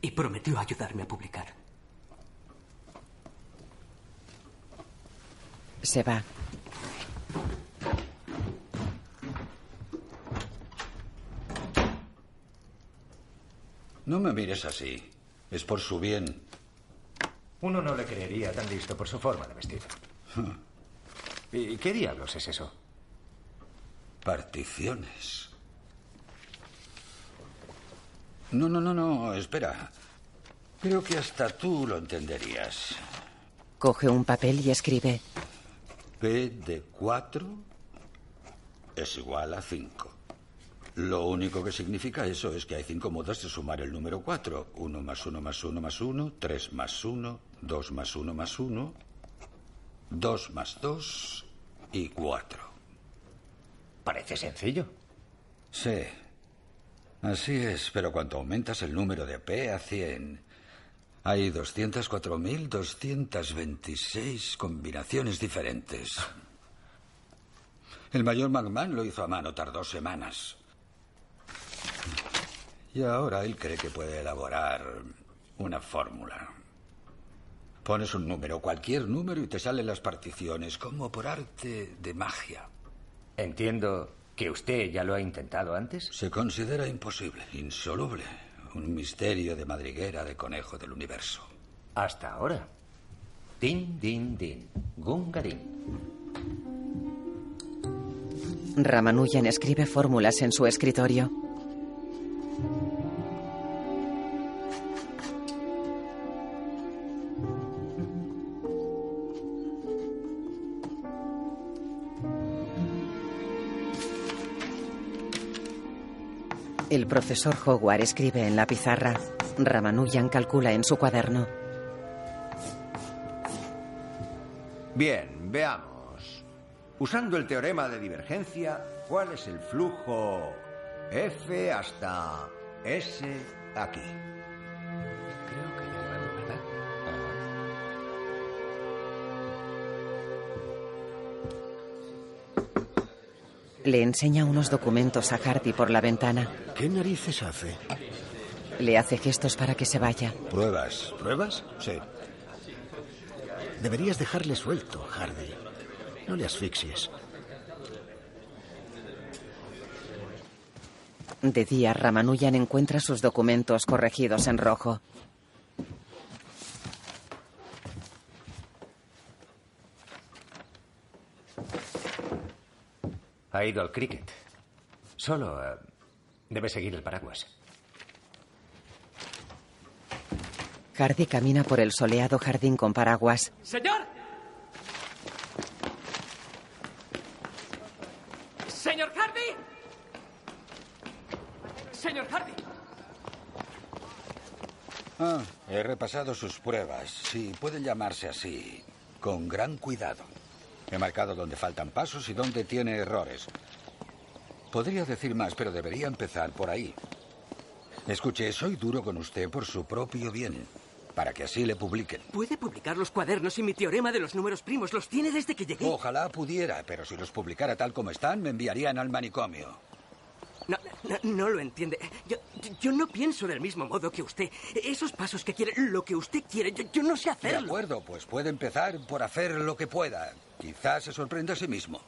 Y prometió ayudarme a publicar. Se va. No me mires así. Es por su bien. Uno no le creería tan listo por su forma de vestir. ¿Y qué diablos es eso? Particiones. No, no, no, no, espera. Creo que hasta tú lo entenderías. Coge un papel y escribe. P de 4 es igual a 5. Lo único que significa eso es que hay cinco modos de sumar el número 4. 1 más 1 más 1 más 1, 3 más 1, 2 más 1 más 1, 2 más 2 y 4. Parece sencillo. Sí. Así es, pero cuando aumentas el número de P a 100, hay 204.226 combinaciones diferentes. El mayor McMahon lo hizo a mano, tardó semanas. Y ahora él cree que puede elaborar una fórmula. Pones un número, cualquier número, y te salen las particiones, como por arte de magia. Entiendo que usted ya lo ha intentado antes. Se considera imposible, insoluble, un misterio de madriguera de conejo del universo. Hasta ahora. Din, din, din. Gunga, din. Ramanujan escribe fórmulas en su escritorio. El profesor Howard escribe en la pizarra. Ramanujan calcula en su cuaderno. Bien, veamos. Usando el teorema de divergencia, ¿cuál es el flujo F hasta S aquí? Creo que ya ¿verdad? Le enseña unos documentos a Hardy por la ventana. ¿Qué narices hace? Le hace gestos para que se vaya. Pruebas. ¿Pruebas? Sí. Deberías dejarle suelto, Hardy. No le asfixies. De día, Ramanujan encuentra sus documentos corregidos en rojo. Ha ido al cricket. Solo eh, debe seguir el paraguas. Hardy camina por el soleado jardín con paraguas. ¡Señor! ¡Señor Hardy! ¡Señor Hardy! Ah, he repasado sus pruebas. Sí, pueden llamarse así. Con gran cuidado. He marcado dónde faltan pasos y dónde tiene errores. Podría decir más, pero debería empezar por ahí. Escuche, soy duro con usted por su propio bien, para que así le publiquen. Puede publicar los cuadernos y mi teorema de los números primos. Los tiene desde que llegué. Ojalá pudiera, pero si los publicara tal como están, me enviarían al manicomio. No, lo entiende. Yo, yo no pienso del mismo modo que usted. Esos pasos que quiere, lo que usted quiere, yo, yo no sé De hacerlo. acuerdo, pues puede empezar por hacer lo que pueda. Quizás se sorprenda a sí mismo.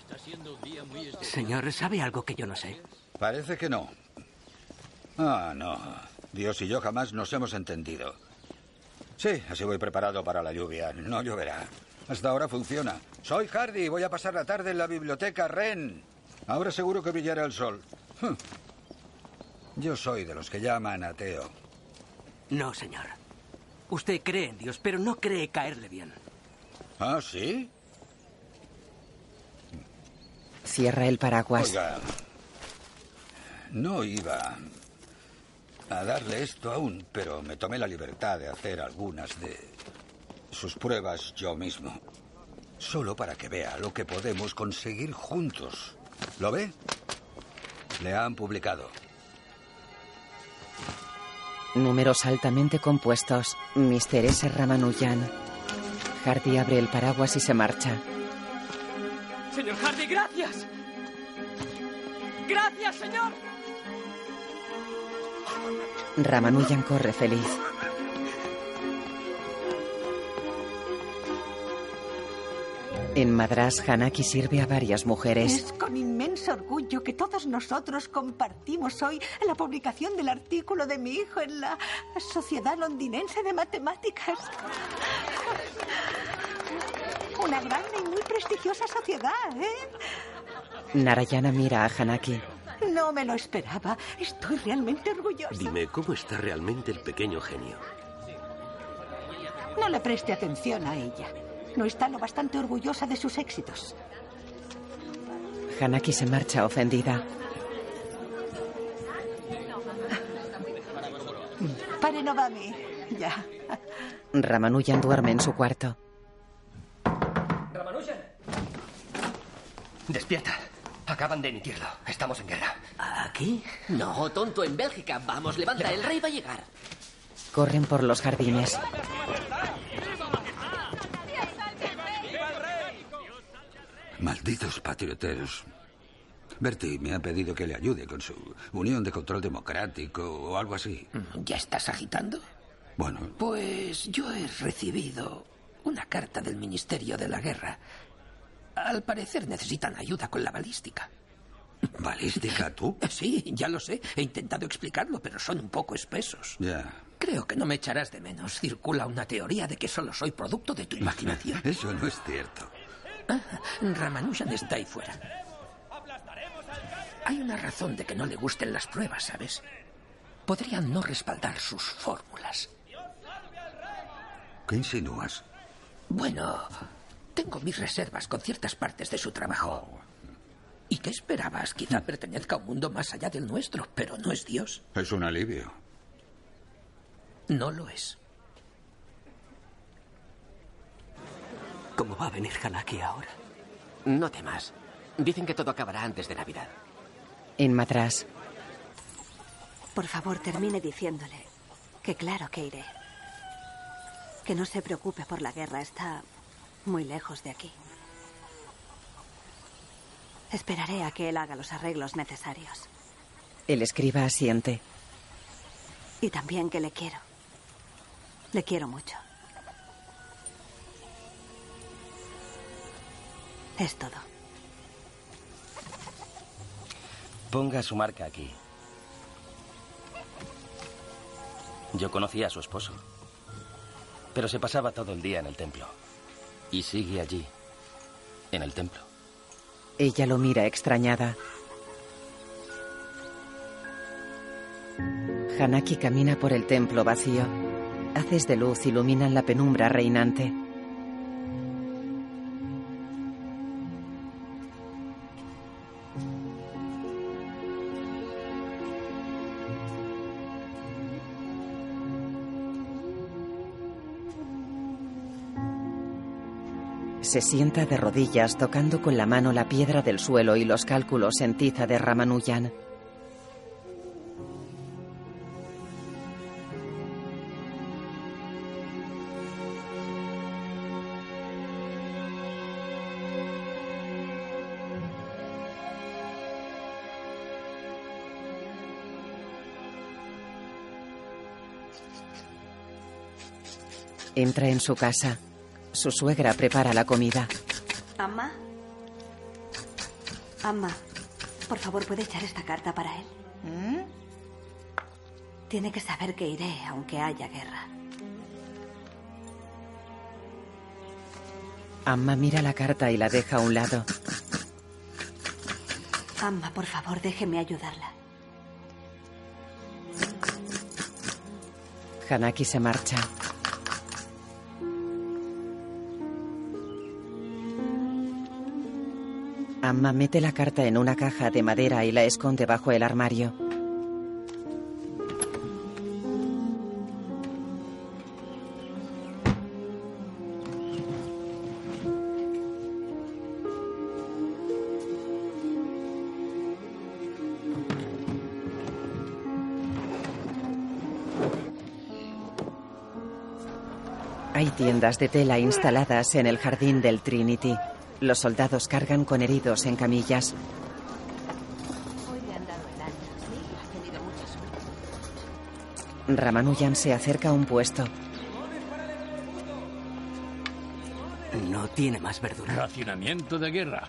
Está siendo un día muy especial. Señor, ¿sabe algo que yo no sé? Parece que no. Ah, no. Dios y yo jamás nos hemos entendido. Sí, así voy preparado para la lluvia. No lloverá. Hasta ahora funciona. Soy Hardy. Voy a pasar la tarde en la biblioteca Ren. Ahora seguro que brillará el sol. Yo soy de los que llaman ateo. No, señor. Usted cree en Dios, pero no cree caerle bien. ¿Ah, sí? Cierra el paraguas. Oiga, no iba a darle esto aún, pero me tomé la libertad de hacer algunas de sus pruebas yo mismo. Solo para que vea lo que podemos conseguir juntos. ¿Lo ve? Le han publicado. Números altamente compuestos. Mr. S. Ramanujan. Hardy abre el paraguas y se marcha. Señor Hardy, gracias. Gracias, señor. Ramanujan corre feliz. En Madras, Hanaki sirve a varias mujeres. Es con inmenso orgullo que todos nosotros compartimos hoy la publicación del artículo de mi hijo en la Sociedad Londinense de Matemáticas. Una grande y muy prestigiosa sociedad, ¿eh? Narayana mira a Hanaki. No me lo esperaba. Estoy realmente orgullosa. Dime, ¿cómo está realmente el pequeño genio? No le preste atención a ella. No está lo bastante orgullosa de sus éxitos. Hanaki se marcha ofendida. Pare Novami. Ya. Ramanujan duerme en su cuarto. Ramanujan. Despierta. Acaban de emitirlo. Estamos en guerra. ¿Aquí? No, tonto, en Bélgica. Vamos, levanta, el rey va a llegar. Corren por los jardines. Malditos patrioteros. Bertie me ha pedido que le ayude con su unión de control democrático o algo así. ¿Ya estás agitando? Bueno, Pues yo he recibido una carta del Ministerio de la Guerra. Al parecer necesitan ayuda con la balística. ¿balística tú? Sí, ya lo sé. He intentado explicarlo, pero son un poco espesos. Ya. Creo que no me echarás de menos. Circula una teoría de que solo soy producto de tu imaginación. Eso no es cierto. Ramanujan está ahí fuera. Hay una razón de que no le gusten las pruebas, ¿sabes? Podrían no respaldar sus fórmulas. ¿Qué insinúas? Bueno, tengo mis reservas con ciertas partes de su trabajo. ¿Y qué esperabas? Quizá pertenezca a un mundo más allá del nuestro, pero no es Dios. Es un alivio. No lo es. ¿Cómo va a venir Hanaki ahora? No temas. Dicen que todo acabará antes de Navidad. En Madras, Por favor, termine diciéndole que claro que iré. Que no se preocupe por la guerra, está muy lejos de aquí. Esperaré a que él haga los arreglos necesarios. el escriba asiente. Y también que le quiero. Le quiero mucho. Es todo. Ponga su marca aquí. Yo conocí a su esposo. Pero se pasaba todo el día en el templo. Y sigue allí, en el templo. Ella lo mira extrañada. Hanaki camina por el templo vacío. Haces de luz iluminan la penumbra reinante. Se sienta de rodillas tocando con la mano la piedra del suelo y los cálculos en tiza de Ramanujan. Entra en su casa. Su suegra prepara la comida. Amma. Amma, por favor, ¿puede echar esta carta para él? Tiene que saber que iré aunque haya guerra. Amma mira la carta y la deja a un lado. Amma, por favor, déjeme ayudarla. Hanaki se marcha. Amma mete la carta en una caja de madera y la esconde bajo el armario. Hay tiendas de tela instaladas en el jardín del Trinity. Los soldados cargan con heridos en camillas. Ramanujan se acerca a un puesto. No tiene más verdura. Racionamiento de guerra.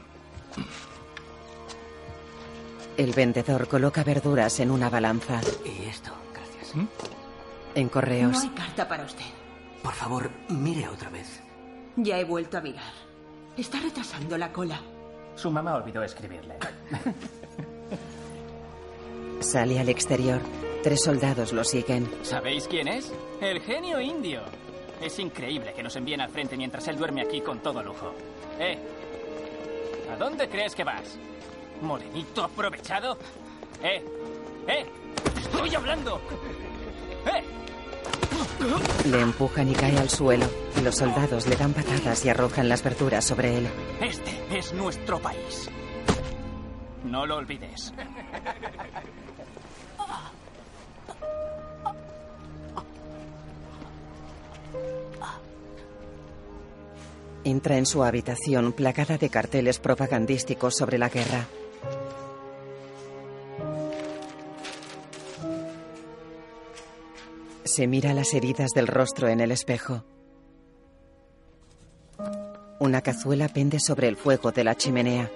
El vendedor coloca verduras en una balanza. Y esto, gracias. En correos. No hay carta para usted. Por favor, mire otra vez. Ya he vuelto a mirar. Está retrasando la cola. Su mamá olvidó escribirle. Sale al exterior. Tres soldados lo siguen. ¿Sabéis quién es? El genio indio. Es increíble que nos envíen al frente mientras él duerme aquí con todo lujo. ¿Eh? ¿A dónde crees que vas? ¿Morenito aprovechado? ¿Eh? ¿Eh? ¡Estoy hablando! ¡Eh! Le empujan y cae al suelo. Los soldados le dan patadas y arrojan las verduras sobre él. Este es nuestro país. No lo olvides. Entra en su habitación plagada de carteles propagandísticos sobre la guerra. Se mira las heridas del rostro en el espejo. Una cazuela pende sobre el fuego de la chimenea.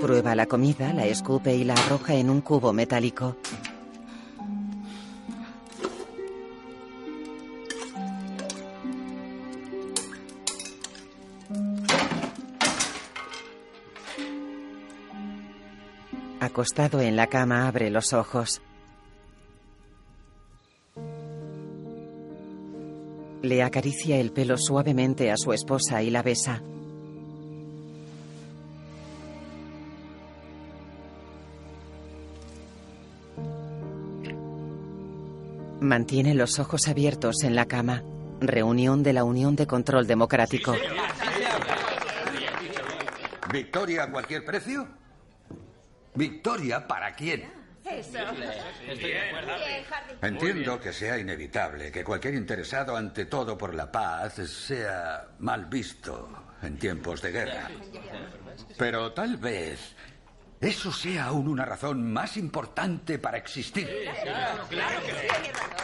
Prueba la comida, la escupe y la arroja en un cubo metálico. Acostado en la cama abre los ojos. Le acaricia el pelo suavemente a su esposa y la besa. Mantiene los ojos abiertos en la cama. Reunión de la Unión de Control Democrático. ¿Victoria a cualquier precio? ¿Victoria para quién? Eso. Entiendo que sea inevitable que cualquier interesado ante todo por la paz sea mal visto en tiempos de guerra. Pero tal vez eso sea aún una razón más importante para existir.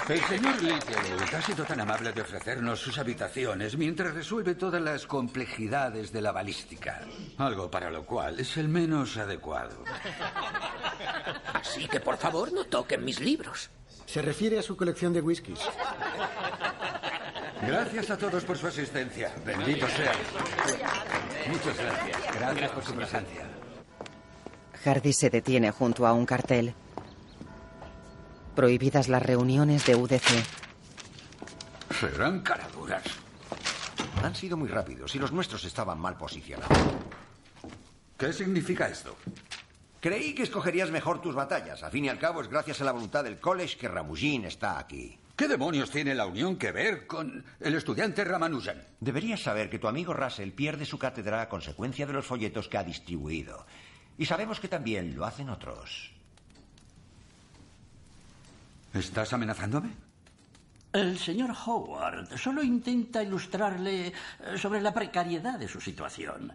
El señor Little ha sido tan amable de ofrecernos sus habitaciones mientras resuelve todas las complejidades de la balística. Algo para lo cual es el menos adecuado. Así que por favor no toquen mis libros. Se refiere a su colección de whiskies. Gracias a todos por su asistencia. Bendito sea. Muchas gracias. Gracias por su presencia. Hardy se detiene junto a un cartel. Prohibidas las reuniones de UDC. Serán caraduras. Han sido muy rápidos y los nuestros estaban mal posicionados. ¿Qué significa esto? Creí que escogerías mejor tus batallas. Al fin y al cabo es gracias a la voluntad del college que Ramujin está aquí. ¿Qué demonios tiene la unión que ver con el estudiante Ramanujan? Deberías saber que tu amigo Russell pierde su cátedra a consecuencia de los folletos que ha distribuido. Y sabemos que también lo hacen otros. ¿Estás amenazándome? El señor Howard solo intenta ilustrarle eh, sobre la precariedad de su situación.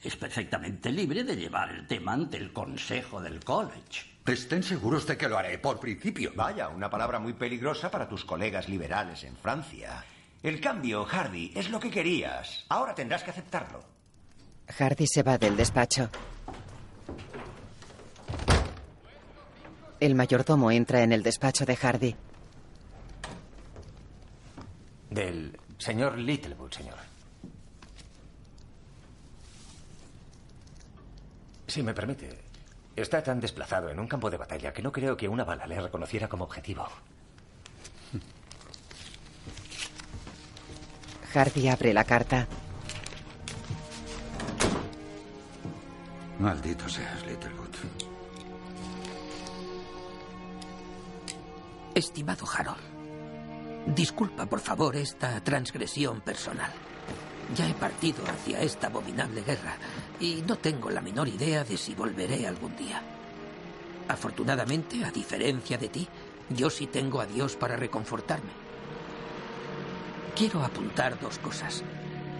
Es perfectamente libre de llevar el tema ante el consejo del college. Estén seguros de que lo haré por principio. Vaya, una palabra muy peligrosa para tus colegas liberales en Francia. El cambio, Hardy, es lo que querías. Ahora tendrás que aceptarlo. Hardy se va del despacho. El mayordomo entra en el despacho de Hardy. Del señor Littlewood, señor. Si me permite, está tan desplazado en un campo de batalla que no creo que una bala le reconociera como objetivo. Hardy abre la carta. Maldito seas, Littlewood. Estimado Harold, disculpa por favor esta transgresión personal. Ya he partido hacia esta abominable guerra y no tengo la menor idea de si volveré algún día. Afortunadamente, a diferencia de ti, yo sí tengo a Dios para reconfortarme. Quiero apuntar dos cosas.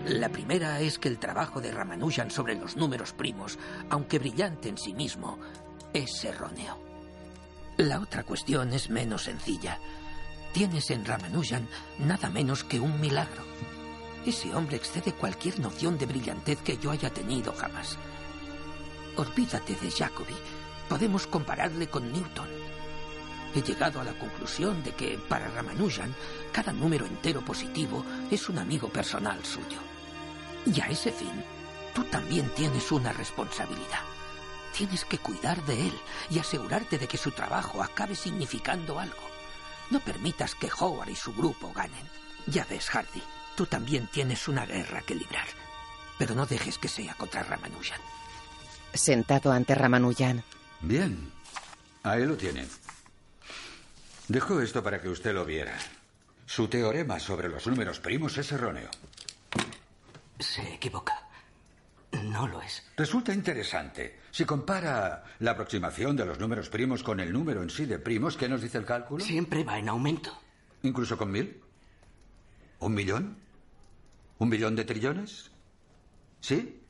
La primera es que el trabajo de Ramanujan sobre los números primos, aunque brillante en sí mismo, es erróneo. La otra cuestión es menos sencilla. Tienes en Ramanujan nada menos que un milagro. Ese hombre excede cualquier noción de brillantez que yo haya tenido jamás. Olvídate de Jacobi. Podemos compararle con Newton. He llegado a la conclusión de que para Ramanujan cada número entero positivo es un amigo personal suyo. Y a ese fin, tú también tienes una responsabilidad. Tienes que cuidar de él y asegurarte de que su trabajo acabe significando algo. No permitas que Howard y su grupo ganen. Ya ves, Hardy, tú también tienes una guerra que librar. Pero no dejes que sea contra Ramanujan. Sentado ante Ramanujan. Bien. Ahí lo tiene. Dejo esto para que usted lo viera. Su teorema sobre los números primos es erróneo. Se equivoca. No lo es. Resulta interesante. Si compara la aproximación de los números primos con el número en sí de primos, ¿qué nos dice el cálculo? Siempre va en aumento. ¿Incluso con mil? ¿Un millón? ¿Un millón de trillones? ¿Sí?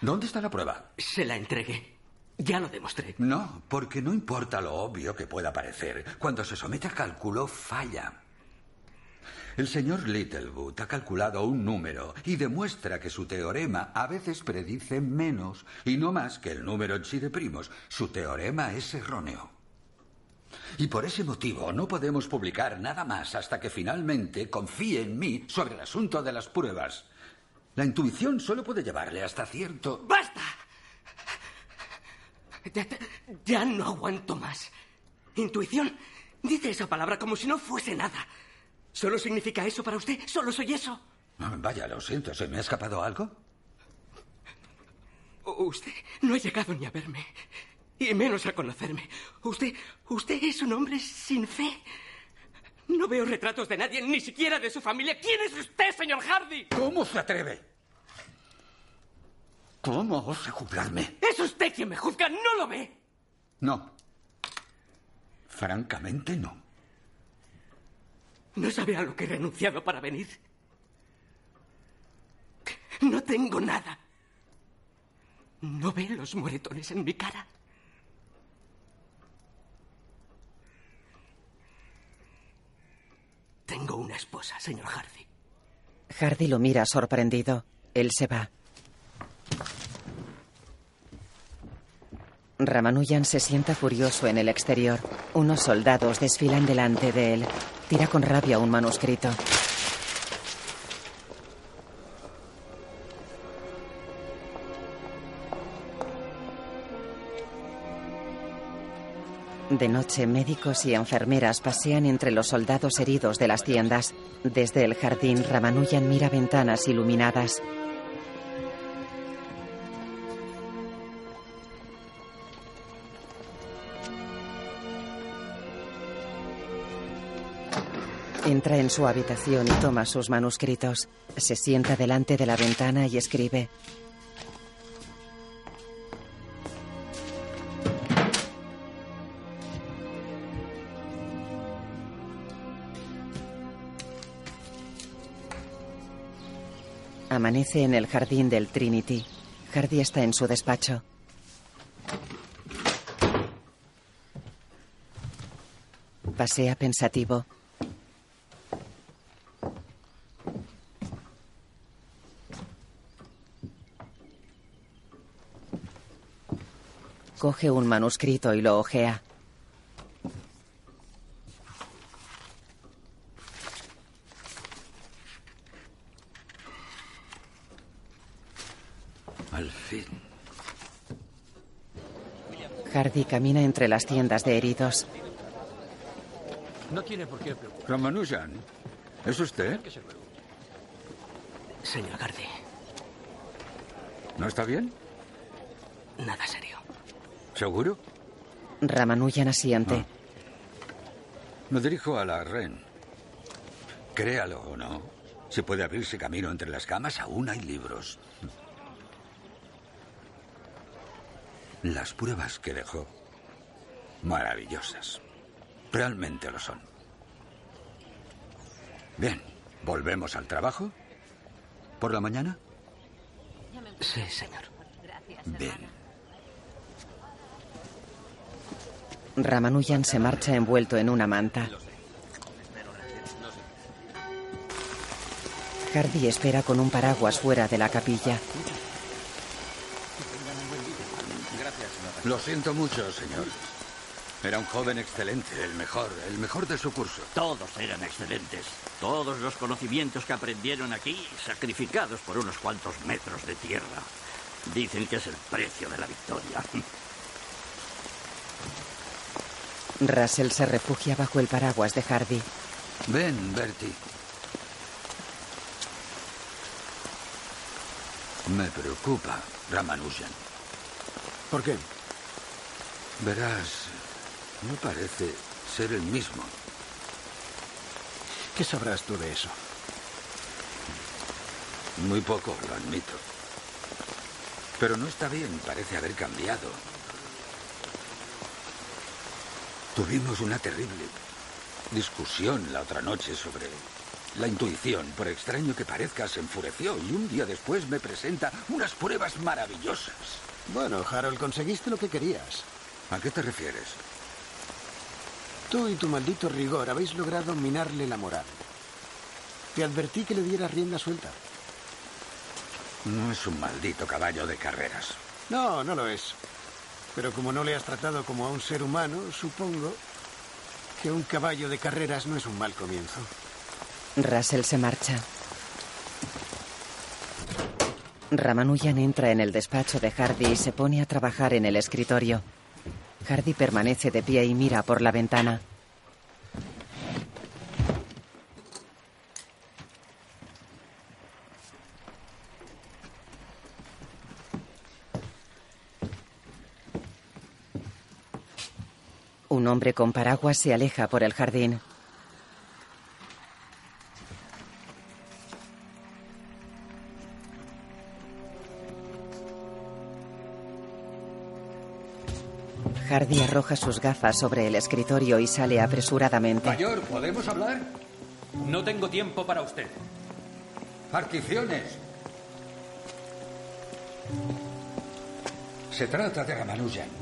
¿Dónde está la prueba? Se la entregué. Ya lo demostré. No, porque no importa lo obvio que pueda parecer. Cuando se somete a cálculo, falla. El señor Littlewood ha calculado un número y demuestra que su teorema a veces predice menos y no más que el número en sí de primos. Su teorema es erróneo. Y por ese motivo no podemos publicar nada más hasta que finalmente confíe en mí sobre el asunto de las pruebas. La intuición solo puede llevarle hasta cierto... ¡Basta! Ya, ya no aguanto más. Intuición. Dice esa palabra como si no fuese nada. ¿Solo significa eso para usted? ¿Solo soy eso? Ah, Vaya, lo siento, ¿se me ha escapado algo? Usted no ha llegado ni a verme. Y menos a conocerme. Usted. Usted es un hombre sin fe. No veo retratos de nadie, ni siquiera de su familia. ¿Quién es usted, señor Hardy? ¿Cómo se atreve? ¿Cómo osa juzgarme? Es usted quien me juzga, ¿no lo ve? No. Francamente, no. ¿No sabe a lo que he renunciado para venir? No tengo nada. ¿No ve los moretones en mi cara? Tengo una esposa, señor Hardy. Hardy lo mira sorprendido. Él se va. Ramanujan se sienta furioso en el exterior. Unos soldados desfilan delante de él. Tira con rabia un manuscrito. De noche, médicos y enfermeras pasean entre los soldados heridos de las tiendas. Desde el jardín, Ramanujan mira ventanas iluminadas. Entra en su habitación y toma sus manuscritos. Se sienta delante de la ventana y escribe. Amanece en el jardín del Trinity. Hardy está en su despacho. Pasea pensativo. Coge un manuscrito y lo ojea. Al fin. Hardy camina entre las tiendas de heridos. No tiene por qué preocuparse. Ramanujan, ¿es usted? Señor Gardi, ¿No está bien? nada serio. ¿Seguro? Ramanujan asiente. Me dirijo a la REN. Créalo o no, si puede abrirse camino entre las camas, aún hay libros. Las pruebas que dejó, maravillosas. Realmente lo son. Bien, ¿volvemos al trabajo? ¿Por la mañana? Sí, señor. Bien. Ramanujan se marcha envuelto en una manta. Hardy espera con un paraguas fuera de la capilla. Lo siento mucho, señor. Era un joven excelente, el mejor, el mejor de su curso. Todos eran excelentes. Todos los conocimientos que aprendieron aquí, sacrificados por unos cuantos metros de tierra. Dicen que es el precio de la victoria. Russell se refugia bajo el paraguas de Hardy. Ven, Bertie. Me preocupa, Ramanujan. ¿Por qué? Verás, no parece ser el mismo. ¿Qué sabrás tú de eso? Muy poco, lo admito. Pero no está bien, parece haber cambiado. Tuvimos una terrible discusión la otra noche sobre la intuición. Por extraño que parezca, se enfureció y un día después me presenta unas pruebas maravillosas. Bueno, Harold, conseguiste lo que querías. ¿A qué te refieres? Tú y tu maldito rigor habéis logrado minarle la moral. Te advertí que le dieras rienda suelta. No es un maldito caballo de carreras. No, no lo es. Pero como no le has tratado como a un ser humano, supongo que un caballo de carreras no es un mal comienzo. Russell se marcha. Ramanujan entra en el despacho de Hardy y se pone a trabajar en el escritorio. Hardy permanece de pie y mira por la ventana. Un hombre con paraguas se aleja por el jardín. Hardy arroja sus gafas sobre el escritorio y sale apresuradamente. Mayor, ¿podemos hablar? No tengo tiempo para usted. Particiones. Se trata de Ramanujan.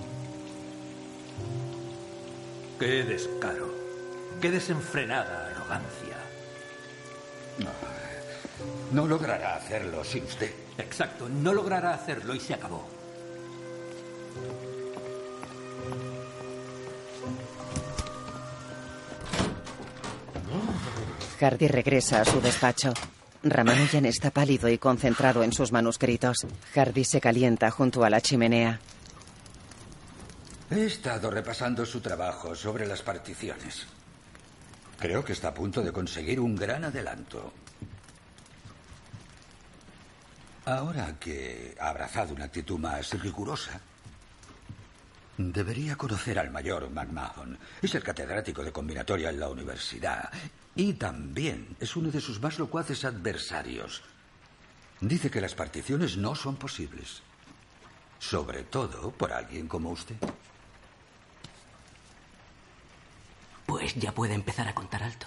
Qué descaro. Qué desenfrenada arrogancia. No logrará hacerlo sin usted. Exacto, no logrará hacerlo y se acabó. Hardy regresa a su despacho. Ramanujan está pálido y concentrado en sus manuscritos. Hardy se calienta junto a la chimenea. He estado repasando su trabajo sobre las particiones. Creo que está a punto de conseguir un gran adelanto. Ahora que ha abrazado una actitud más rigurosa, debería conocer al mayor McMahon. Es el catedrático de combinatoria en la universidad Y también es uno de sus más locuaces adversarios. Dice que las particiones no son posibles. Sobre todo por alguien como usted. Pues ya puede empezar a contar alto.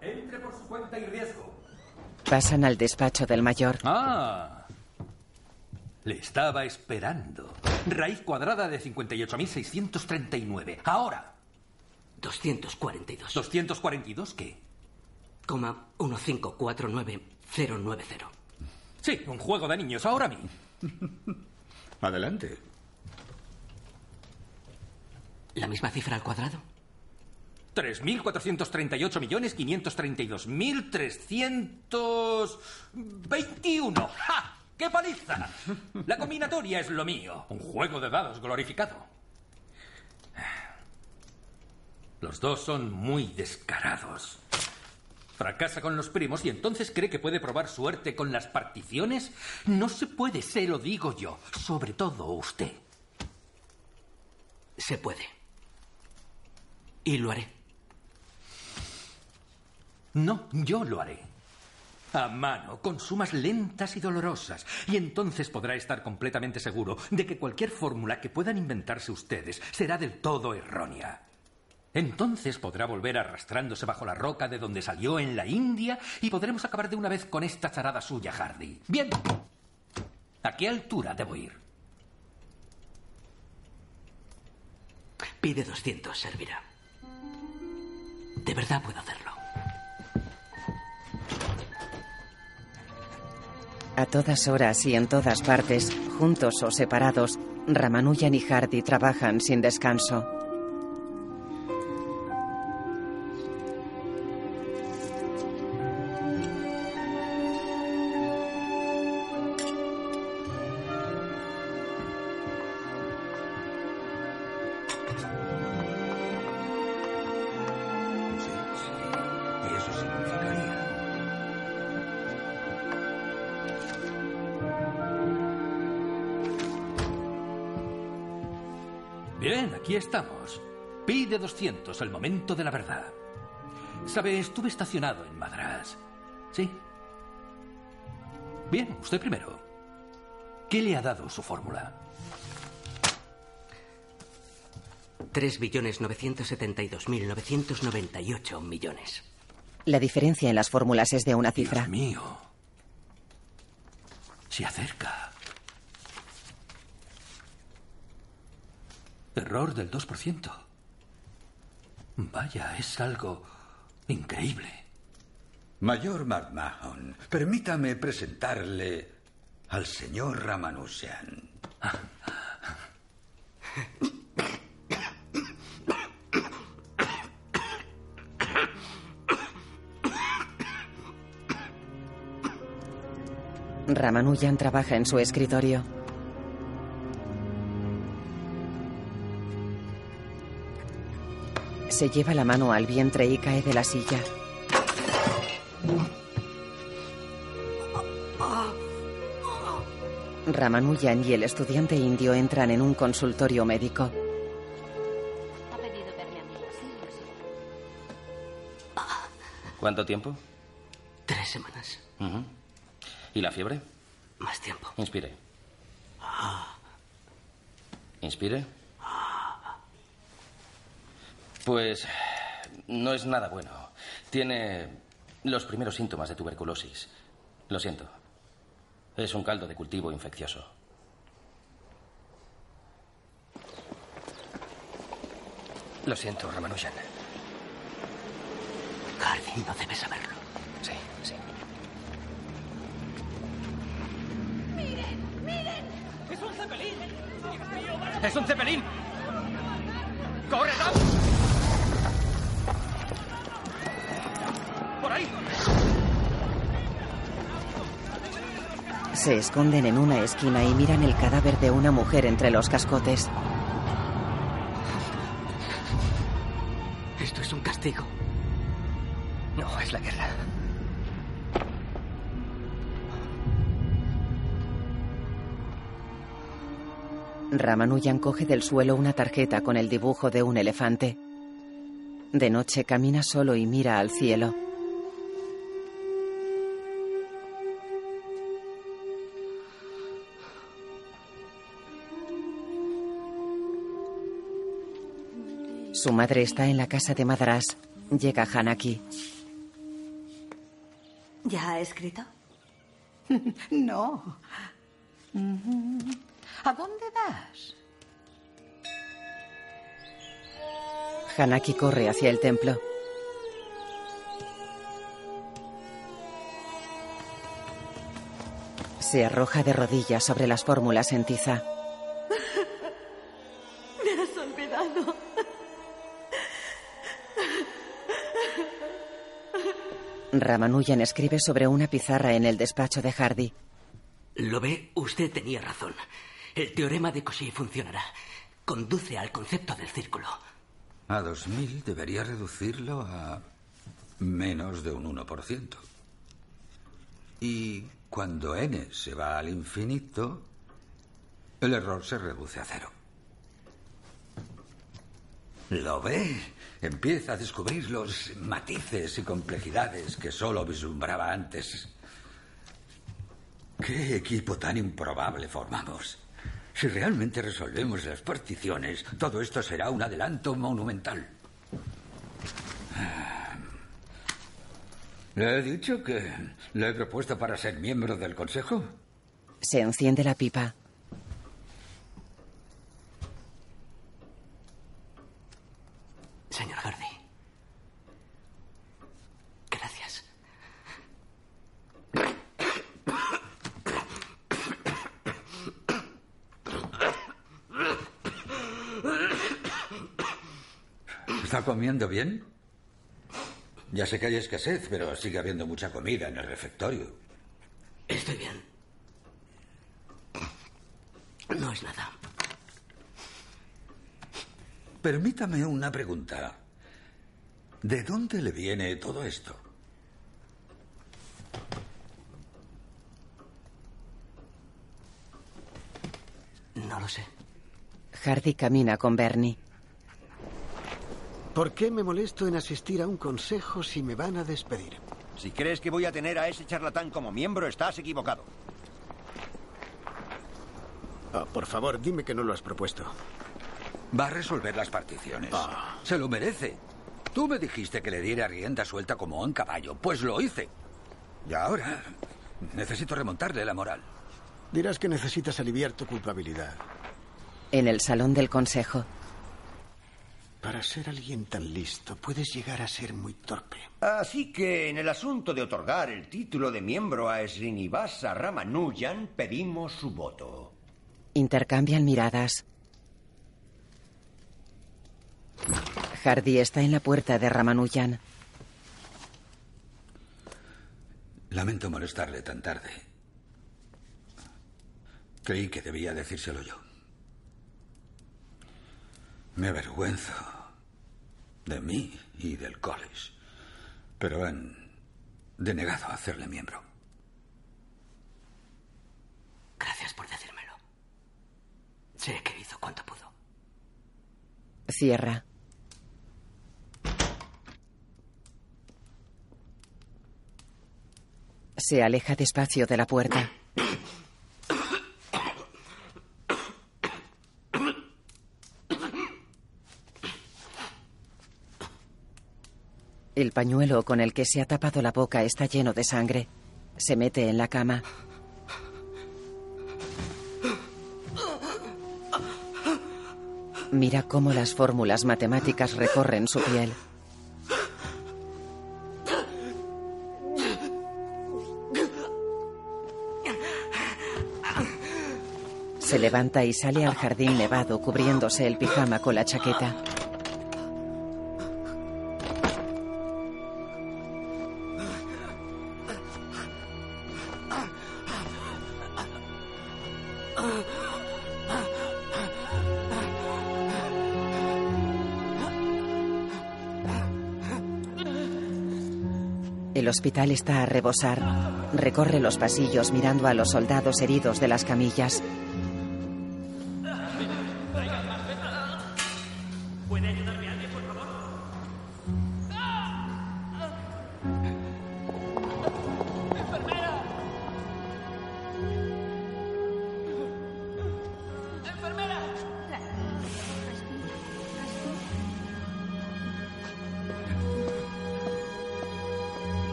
Entre por su cuenta y riesgo. Pasan al despacho del mayor. Ah. Le estaba esperando. Raíz cuadrada de 58.639. Ahora. 242. ¿242 qué? Coma 1549090. Sí, un juego de niños. Ahora a mí. Adelante. ¿La misma cifra al cuadrado? 3.438.532.321. ¡Ja! ¡Qué paliza! La combinatoria es lo mío. Un juego de dados glorificado. Los dos son muy descarados. Fracasa con los primos y entonces cree que puede probar suerte con las particiones. No se puede, se lo digo yo. Sobre todo usted. Se puede. Y lo haré. No, yo lo haré. A mano, con sumas lentas y dolorosas. Y entonces podrá estar completamente seguro de que cualquier fórmula que puedan inventarse ustedes será del todo errónea. Entonces podrá volver arrastrándose bajo la roca de donde salió en la India y podremos acabar de una vez con esta charada suya, Hardy. Bien. ¿A qué altura debo ir? Pide 200, servirá. De verdad puedo hacerlo. A todas horas y en todas partes, juntos o separados, Ramanujan y Hardy trabajan sin descanso. Estamos. Pide 200, el momento de la verdad. Sabe, estuve estacionado en Madras. Sí. Bien, usted primero. ¿Qué le ha dado su fórmula? 3.972.998 millones. La diferencia en las fórmulas es de una cifra. Dios mío. Se acerca. Error del 2%. Vaya, es algo increíble. Mayor McMahon, permítame presentarle al señor Ramanujan. Ramanujan trabaja en su escritorio. Se lleva la mano al vientre y cae de la silla. Ramanujan y el estudiante indio entran en un consultorio médico. Ha pedido verme a mí. Sí, lo sé. ¿Cuánto tiempo? Tres semanas. ¿Y la fiebre? Más tiempo. Inspire. Inspire. Pues no es nada bueno. Tiene los primeros síntomas de tuberculosis. Lo siento. Es un caldo de cultivo infeccioso. Lo siento, Ramanujan. Hardy no debe saberlo. Sí, sí. ¡Miren! ¡Miren! ¡Es un cepelín! ¡Es un cepelín! ¡Corre, Ram! Se esconden en una esquina y miran el cadáver de una mujer entre los cascotes. Esto es un castigo. No, es la guerra. Ramanujan coge del suelo una tarjeta con el dibujo de un elefante. De noche camina solo y mira al cielo. Su madre está en la casa de Madras. Llega Hanaki. ¿Ya ha escrito? no. ¿A dónde vas? Hanaki corre hacia el templo. Se arroja de rodillas sobre las fórmulas en tiza. Ramanujan escribe sobre una pizarra en el despacho de Hardy. ¿Lo ve? Usted tenía razón. El teorema de Cauchy funcionará. Conduce al concepto del círculo. A 2000 debería reducirlo a menos de un 1%. Y cuando n se va al infinito, el error se reduce a cero. ¿Lo ve? Empieza a descubrir los matices y complejidades que solo vislumbraba antes. ¿Qué equipo tan improbable formamos? Si realmente resolvemos las particiones, todo esto será un adelanto monumental. ¿Le he dicho que le he propuesto para ser miembro del Consejo? Se enciende la pipa. Señor Hardy. Gracias. ¿Está comiendo bien? Ya sé que hay escasez, pero sigue habiendo mucha comida en el refectorio. Estoy bien. No es nada. Permítame una pregunta. ¿De dónde le viene todo esto? No lo sé. Hardy camina con Bernie. ¿Por qué me molesto en asistir a un consejo si me van a despedir? Si crees que voy a tener a ese charlatán como miembro, estás equivocado. Oh, por favor, dime que no lo has propuesto. Va a resolver las particiones. Se lo merece. Tú me dijiste que le diera rienda suelta como a un caballo. Pues lo hice. Y ahora necesito remontarle la moral. Dirás que necesitas aliviar tu culpabilidad. En el salón del consejo. Para ser alguien tan listo, puedes llegar a ser muy torpe. Así que en el asunto de otorgar el título de miembro a Srinivasa Ramanujan, pedimos su voto. Intercambian miradas. Hardy está en la puerta de Ramanujan. Lamento molestarle tan tarde. Creí que debía decírselo yo. Me avergüenzo de mí y del college, pero han denegado hacerle miembro. Gracias por decírmelo. Sé que hizo cuanto pudo. Cierra. Se aleja despacio de la puerta. El pañuelo con el que se ha tapado la boca está lleno de sangre. Se mete en la cama. Mira cómo las fórmulas matemáticas recorren su piel. Se levanta y sale al jardín nevado cubriéndose el pijama con la chaqueta. El hospital está a rebosar. Recorre los pasillos mirando a los soldados heridos de las camillas.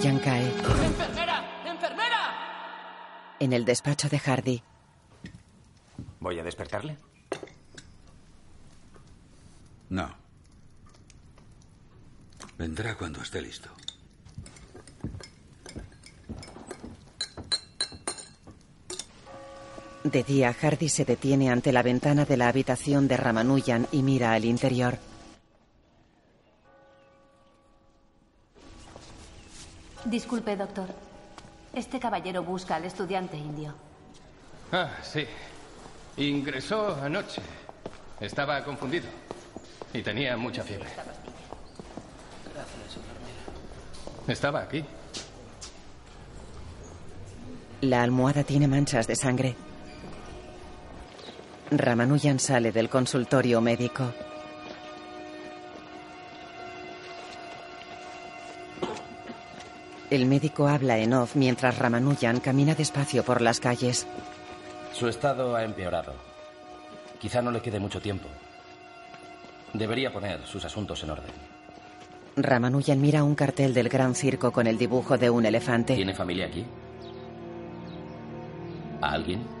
Ramanujan cae. ¡Enfermera! ¡Enfermera! En el despacho de Hardy. ¿Voy a despertarle? No. Vendrá cuando esté listo. De día, Hardy se detiene ante la ventana de la habitación de Ramanujan y mira al interior. Disculpe, doctor. Este caballero busca al estudiante indio. Ah, sí. Ingresó anoche. Estaba confundido. Y tenía mucha fiebre. Estaba aquí. La almohada tiene manchas de sangre. Ramanujan sale del consultorio médico. El médico habla en off mientras Ramanujan camina despacio por las calles. Su estado ha empeorado. Quizá no le quede mucho tiempo. Debería poner sus asuntos en orden. Ramanujan mira un cartel del gran circo con el dibujo de un elefante. ¿Tiene familia aquí? ¿A alguien?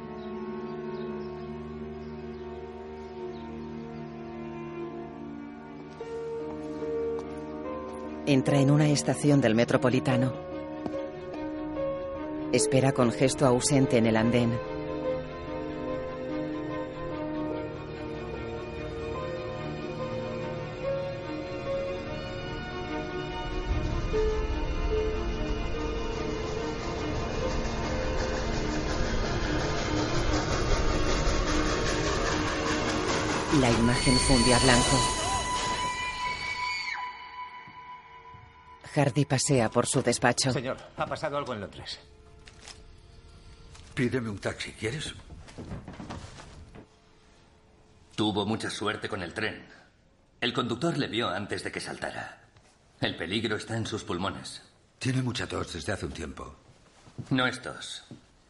Entra en una estación del metropolitano. Espera con gesto ausente en el andén. La imagen funde a blanco. Hardy pasea por su despacho. Señor, ha pasado algo en Londres. Pídeme un taxi, ¿quieres? Tuvo mucha suerte con el tren. El conductor le vio antes de que saltara. El peligro está en sus pulmones. Tiene mucha tos desde hace un tiempo. No es tos.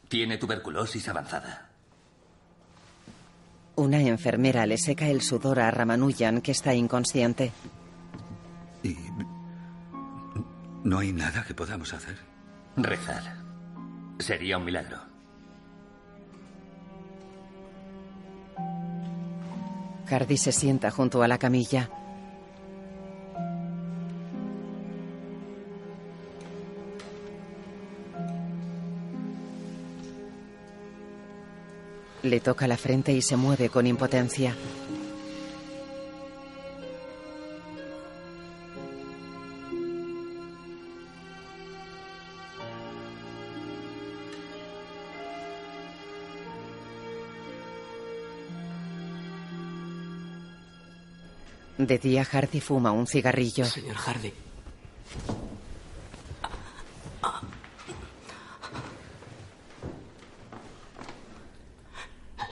Tiene tuberculosis avanzada. Una enfermera le seca el sudor a Ramanujan, que está inconsciente. ¿Y no hay nada que podamos hacer? Rezar. Sería un milagro. Hardy se sienta junto a la camilla. Le toca la frente y se mueve con impotencia. De día Hardy fuma un cigarrillo. Señor Hardy.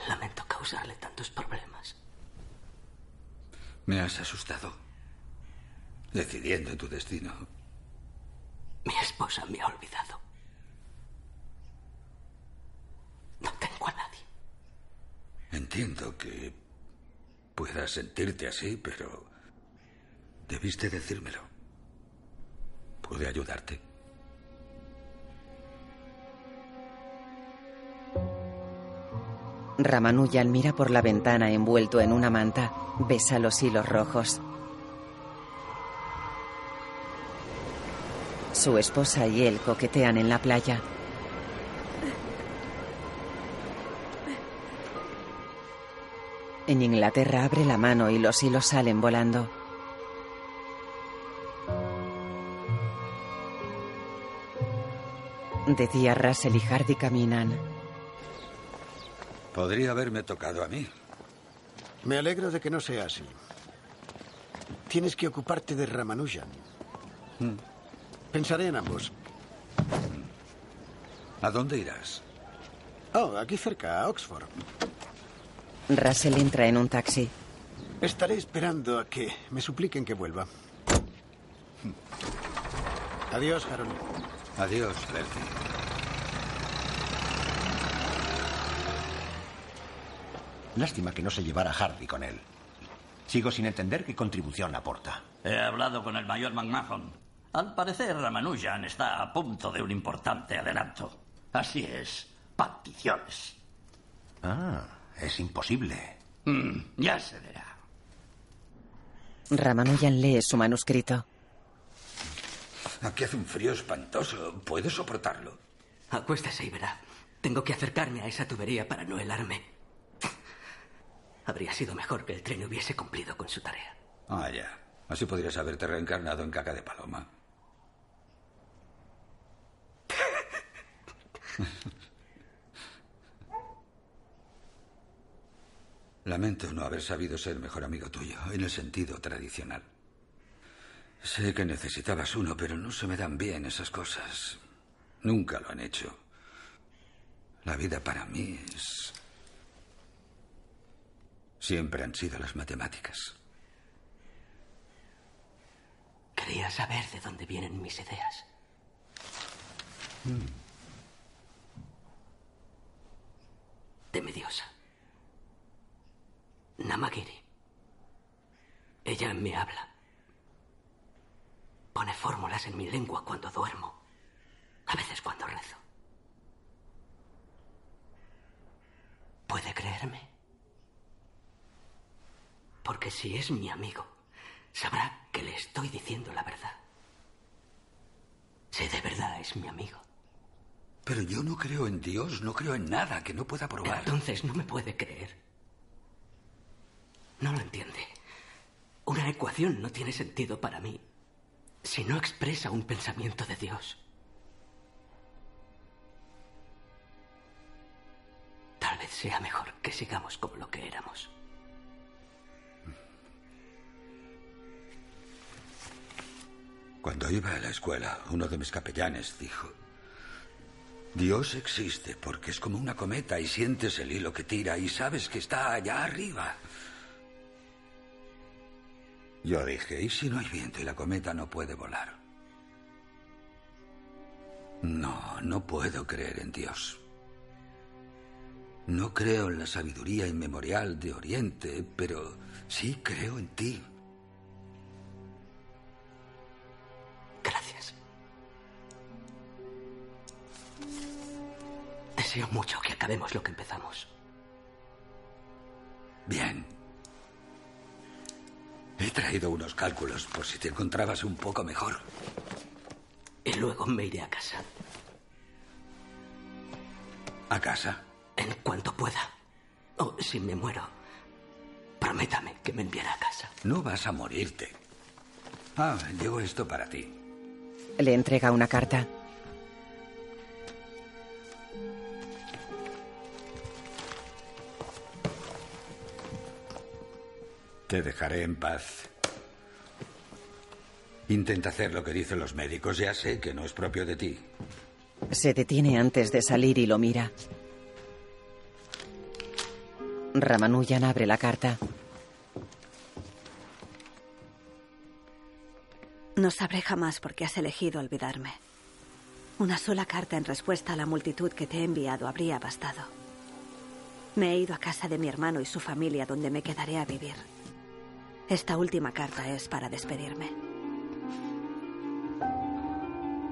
Lamento causarle tantos problemas. Me has asustado. Decidiendo tu destino. Mi esposa me ha olvidado. No tengo a nadie. Entiendo que sentirte así, pero debiste decírmelo. Pude ayudarte. Ramanujan mira por la ventana envuelto en una manta. Besa los hilos rojos. Su esposa y él coquetean en la playa. En Inglaterra abre la mano y los hilos salen volando. De día Russell y Hardy caminan. Podría haberme tocado a mí. Me alegro de que no sea así. Tienes que ocuparte de Ramanujan. Pensaré en ambos. ¿A dónde irás? Oh, aquí cerca, a Oxford. Russell entra en un taxi. Estaré esperando a que me supliquen que vuelva. Adiós, Harold. Adiós, Bertie. Lástima que no se llevara Hardy con él. Sigo sin entender qué contribución aporta. He hablado con el mayor McMahon. Al parecer, Ramanujan está a punto de un importante adelanto. Así es, particiones. Ah, es imposible. Mm, ya se verá. Ramanujan lee su manuscrito. Aquí hace un frío espantoso. ¿Puedes soportarlo? Acuéstese y verá. Tengo que acercarme a esa tubería para no helarme. Habría sido mejor que el tren hubiese cumplido con su tarea. Ah, ya. Así podrías haberte reencarnado en caca de paloma. Lamento no haber sabido ser mejor amigo tuyo, en el sentido tradicional. Sé que necesitabas uno, pero no se me dan bien esas cosas. Nunca lo han hecho. La vida para mí es... Siempre han sido las matemáticas. Quería saber de dónde vienen mis ideas. De diosa. Namagiri. Ella me habla. Pone fórmulas en mi lengua cuando duermo. A veces cuando rezo. ¿Puede creerme? Porque si es mi amigo, sabrá que le estoy diciendo la verdad. Si de verdad es mi amigo. Pero yo no creo en Dios, no creo en nada que no pueda probar. Entonces no me puede creer. No lo entiende. Una ecuación no tiene sentido para mí si no expresa un pensamiento de Dios. Tal vez sea mejor que sigamos como lo que éramos. Cuando iba a la escuela, uno de mis capellanes dijo, Dios existe porque es como una cometa y sientes el hilo que tira y sabes que está allá arriba. Yo dije, ¿y si no hay viento y la cometa no puede volar? No, no puedo creer en Dios. No creo en la sabiduría inmemorial de Oriente, pero sí creo en ti. Gracias. Deseo mucho que acabemos lo que empezamos. Bien. He traído unos cálculos por si te encontrabas un poco mejor. Y luego me iré a casa. ¿A casa? En cuanto pueda. O si me muero, prométame que me enviará a casa. No vas a morirte. Ah, llevo esto para ti. Le entrega una carta. Te dejaré en paz. Intenta hacer lo que dicen los médicos. Ya sé que no es propio de ti. Se detiene antes de salir y lo mira. Ramanujan abre la carta. No sabré jamás por qué has elegido olvidarme. Una sola carta en respuesta a la multitud que te he enviado habría bastado. Me he ido a casa de mi hermano y su familia donde me quedaré a vivir. Esta última carta es para despedirme.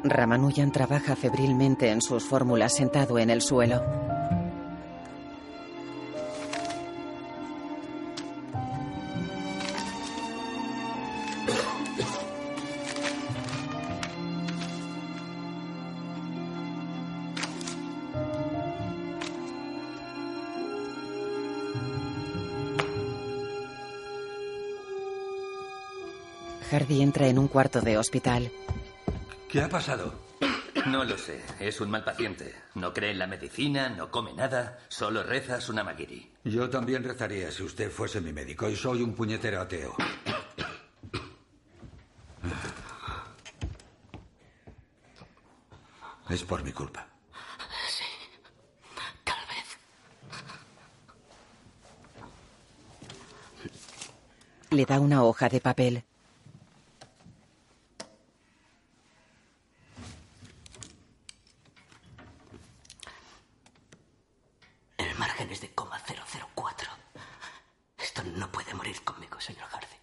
Ramanujan trabaja febrilmente en sus fórmulas sentado en el suelo. Cuarto de hospital. ¿Qué ha pasado? No lo sé. Es un mal paciente. No cree en la medicina, no come nada, solo reza su namagiri. Yo también rezaría si usted fuese mi médico y soy un puñetero ateo. Es por mi culpa. Sí, tal vez. Le da una hoja de papel. El margen es de coma 004. Esto no puede morir conmigo, señor Hardy.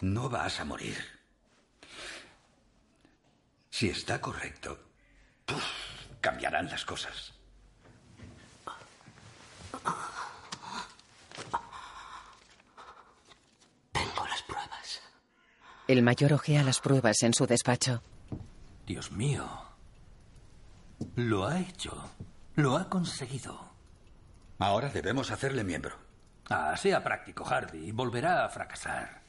No vas a morir. Si está correcto, ¡puf! cambiarán las cosas. Tengo las pruebas. El mayor ojea las pruebas en su despacho. Dios mío. Lo ha hecho. Lo ha conseguido. Ahora debemos hacerle miembro. Ah, sea práctico, Hardy. Volverá a fracasar.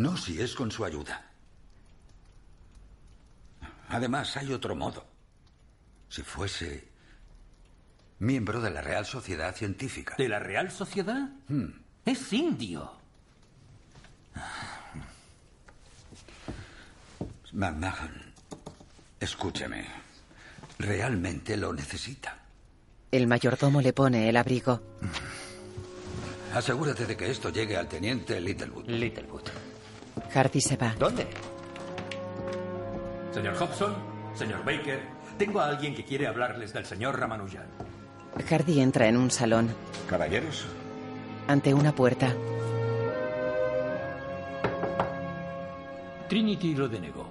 No si es con su ayuda. Además, hay otro modo. Si fuese miembro de la Real Sociedad Científica. ¿De la Real Sociedad? Hmm. Es indio. McMahon, escúcheme. Realmente lo necesita. El mayordomo le pone el abrigo. Asegúrate de que esto llegue al teniente Littlewood. Littlewood. Hardy se va. ¿Dónde? Señor Hobson, señor Baker, tengo a alguien que quiere hablarles del señor Ramanujan. Hardy entra en un salón. Caballeros. Ante una puerta. Trinity lo denegó.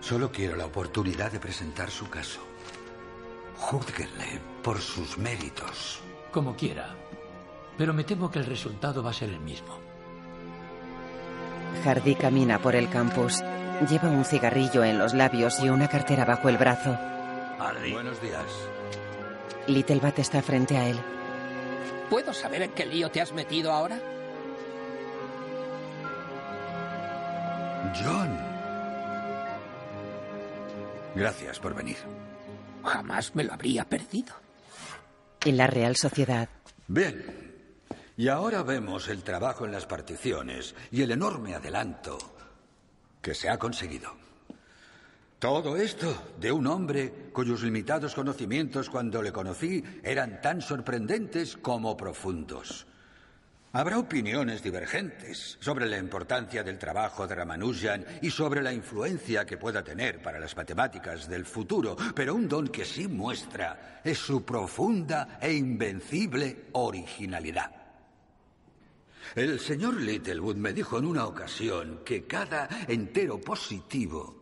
Solo quiero la oportunidad de presentar su caso. Júzguenle por sus méritos. Como quiera. Pero me temo que el resultado va a ser el mismo. Hardy camina por el campus. Lleva un cigarrillo en los labios y una cartera bajo el brazo. Hardy. Buenos días. Littlebat está frente a él. ¿Puedo saber en qué lío te has metido ahora? John. Gracias por venir. Jamás me lo habría perdido. En la Real Sociedad. Bien. Y ahora vemos el trabajo en las particiones y el enorme adelanto que se ha conseguido. Todo esto de un hombre cuyos limitados conocimientos cuando le conocí eran tan sorprendentes como profundos. Habrá opiniones divergentes sobre la importancia del trabajo de Ramanujan y sobre la influencia que pueda tener para las matemáticas del futuro, pero un don que sí muestra es su profunda e invencible originalidad. El señor Littlewood me dijo en una ocasión que cada entero positivo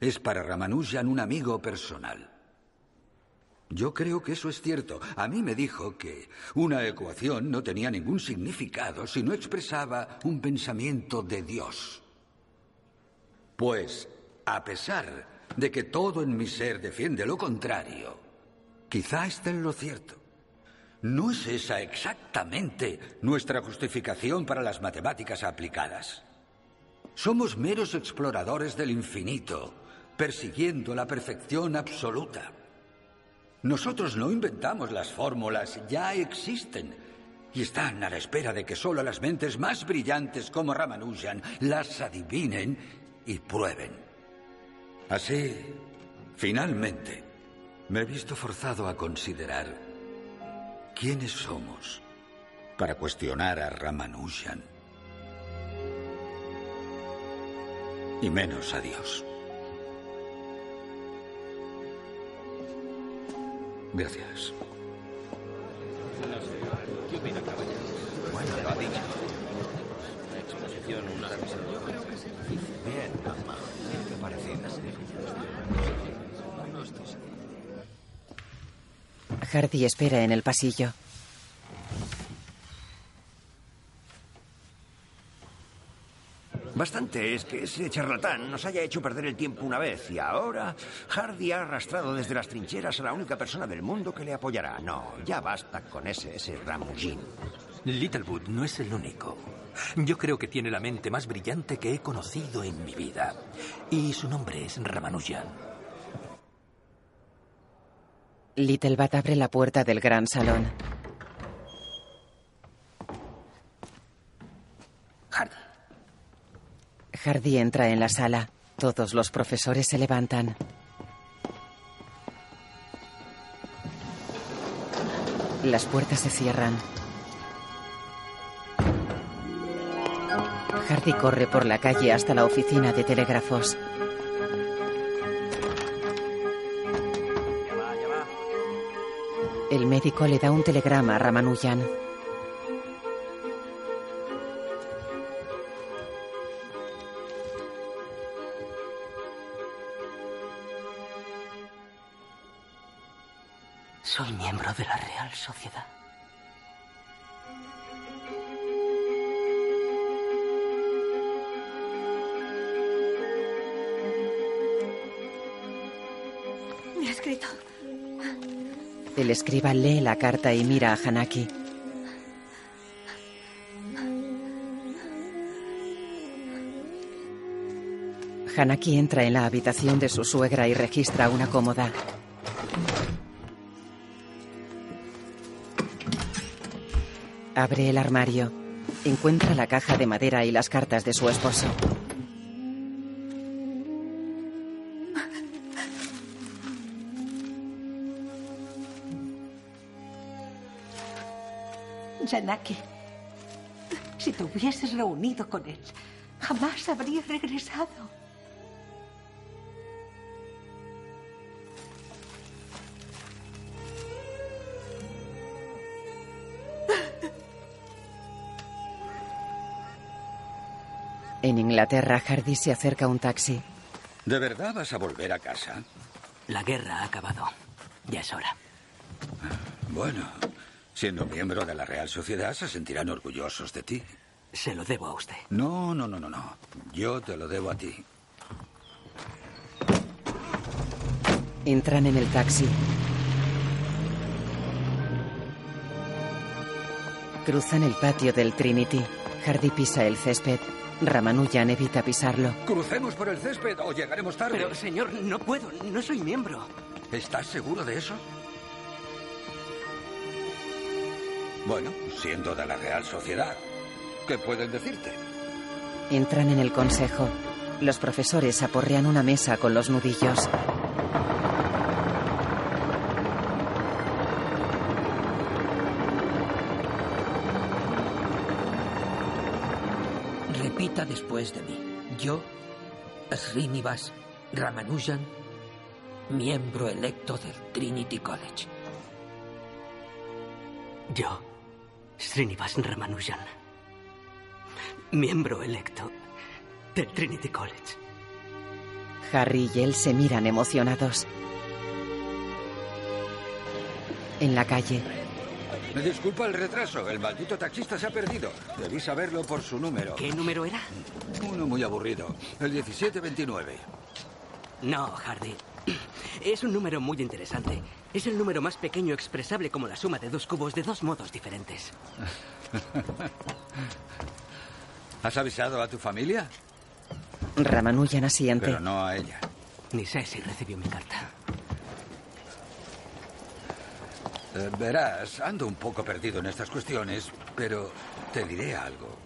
es para Ramanujan un amigo personal. Yo creo que eso es cierto. A mí me dijo que una ecuación no tenía ningún significado si no expresaba un pensamiento de Dios. Pues, a pesar de que todo en mi ser defiende lo contrario, quizá esté en lo cierto. ¿No es esa exactamente nuestra justificación para las matemáticas aplicadas? Somos meros exploradores del infinito, persiguiendo la perfección absoluta. Nosotros no inventamos las fórmulas, ya existen. Y están a la espera de que solo las mentes más brillantes como Ramanujan las adivinen y prueben. Así, finalmente, me he visto forzado a considerar quiénes somos para cuestionar a Ramanujan. Y menos a Dios. Gracias. Bueno, lo ha dicho. Exposición, una. Bien, ¿qué parece? No estoy seguro. Hardy espera en el pasillo. Bastante es que ese charlatán nos haya hecho perder el tiempo una vez y ahora Hardy ha arrastrado desde las trincheras a la única persona del mundo que le apoyará. No, ya basta con ese, ese Ramujin. Littlewood no es el único. Yo creo que tiene la mente más brillante que he conocido en mi vida. Y su nombre es Ramanujan. Littlebat abre la puerta del gran salón. Hardy. Hardy entra en la sala. Todos los profesores se levantan. Las puertas se cierran. Hardy corre por la calle hasta la oficina de telégrafos. El médico le da un telegrama a Ramanujan. Soy miembro de la Real Sociedad. Me ha escrito. El escriba lee la carta y mira a Hanaki. Hanaki entra en la habitación de su suegra y registra una cómoda. Abre el armario. Encuentra la caja de madera y las cartas de su esposo. Yanaki, si te hubieses reunido con él, jamás habría regresado. En Inglaterra, Hardy se acerca a un taxi. ¿De verdad vas a volver a casa? La guerra ha acabado. Ya es hora. Bueno, siendo miembro de la Real Sociedad se sentirán orgullosos de ti. Se lo debo a usted. No, no, no, no, no. Yo te lo debo a ti. Entran en el taxi. Cruzan el patio del Trinity. Hardy pisa el césped. Ramanujan evita pisarlo. Crucemos por el césped o llegaremos tarde. Pero, señor, no puedo. No soy miembro. ¿Estás seguro de eso? Bueno, siendo de la Real Sociedad, ¿qué pueden decirte? Entran en el consejo. Los profesores aporrean una mesa con los nudillos. Repita después de mí. Yo, Srinivas Ramanujan, miembro electo del Trinity College. Yo, Srinivas Ramanujan, miembro electo del Trinity College. Harry y él se miran emocionados. En la calle, Me disculpa el retraso. El maldito taxista se ha perdido. Debí saberlo por su número. ¿Qué número era? Uno muy aburrido. El 1729. No, Hardy. Es un número muy interesante. Es el número más pequeño expresable como la suma de dos cubos de dos modos diferentes. ¿Has avisado a tu familia? Ramanujan asiente. Pero no a ella. Ni sé si recibió mi carta. Eh, verás, ando un poco perdido en estas cuestiones, pero te diré algo.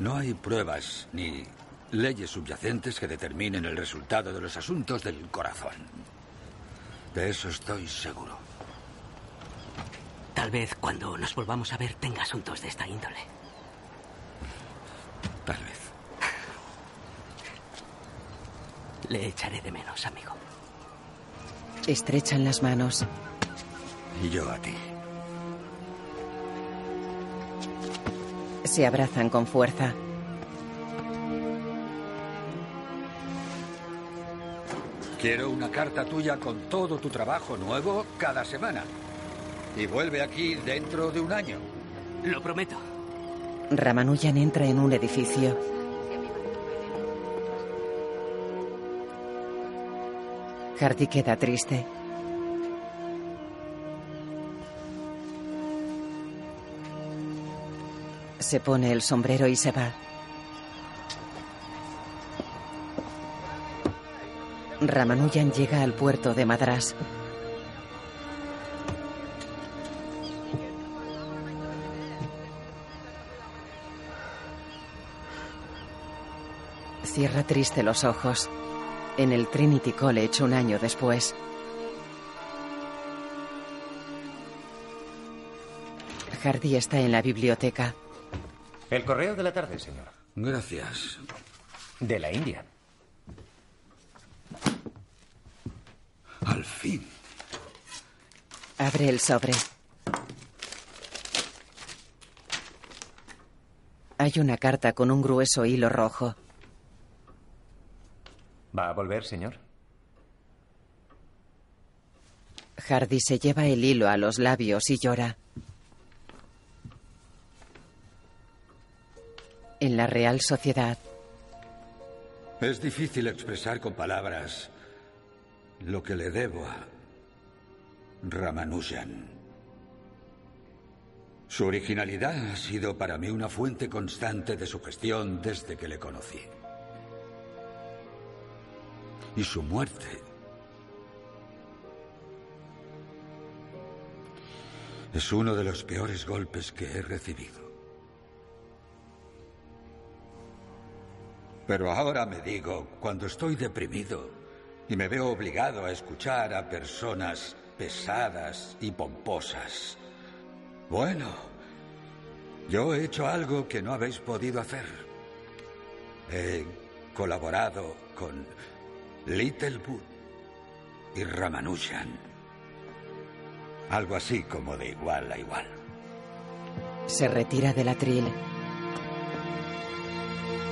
No hay pruebas ni leyes subyacentes que determinen el resultado de los asuntos del corazón. De eso estoy seguro. Tal vez cuando nos volvamos a ver tenga asuntos de esta índole. Tal vez. Le echaré de menos, amigo. Estrechan las manos. Y yo a ti. Se abrazan con fuerza. Quiero una carta tuya con todo tu trabajo nuevo cada semana. Y vuelve aquí dentro de un año. Lo prometo. Ramanujan entra en un edificio. Hardy queda triste. Se pone el sombrero y se va. Ramanujan llega al puerto de Madras. Cierra triste los ojos. En el Trinity College un año después. Hardy está en la biblioteca. El correo de la tarde, señor. Gracias. De la India. Al fin. Abre el sobre. Hay una carta con un grueso hilo rojo. ¿Va a volver, señor? Hardy se lleva el hilo a los labios y llora. En la Real Sociedad, Es difícil expresar con palabras lo que le debo a Ramanujan. Su originalidad ha sido para mí una fuente constante de sugestión desde que le conocí. Y su muerte es uno de los peores golpes que he recibido. Pero ahora me digo, cuando estoy deprimido y me veo obligado a escuchar a personas pesadas y pomposas, bueno, yo he hecho algo que no habéis podido hacer. He colaborado con Littlewood y Ramanujan. Algo así como de igual a igual. se retira del atril.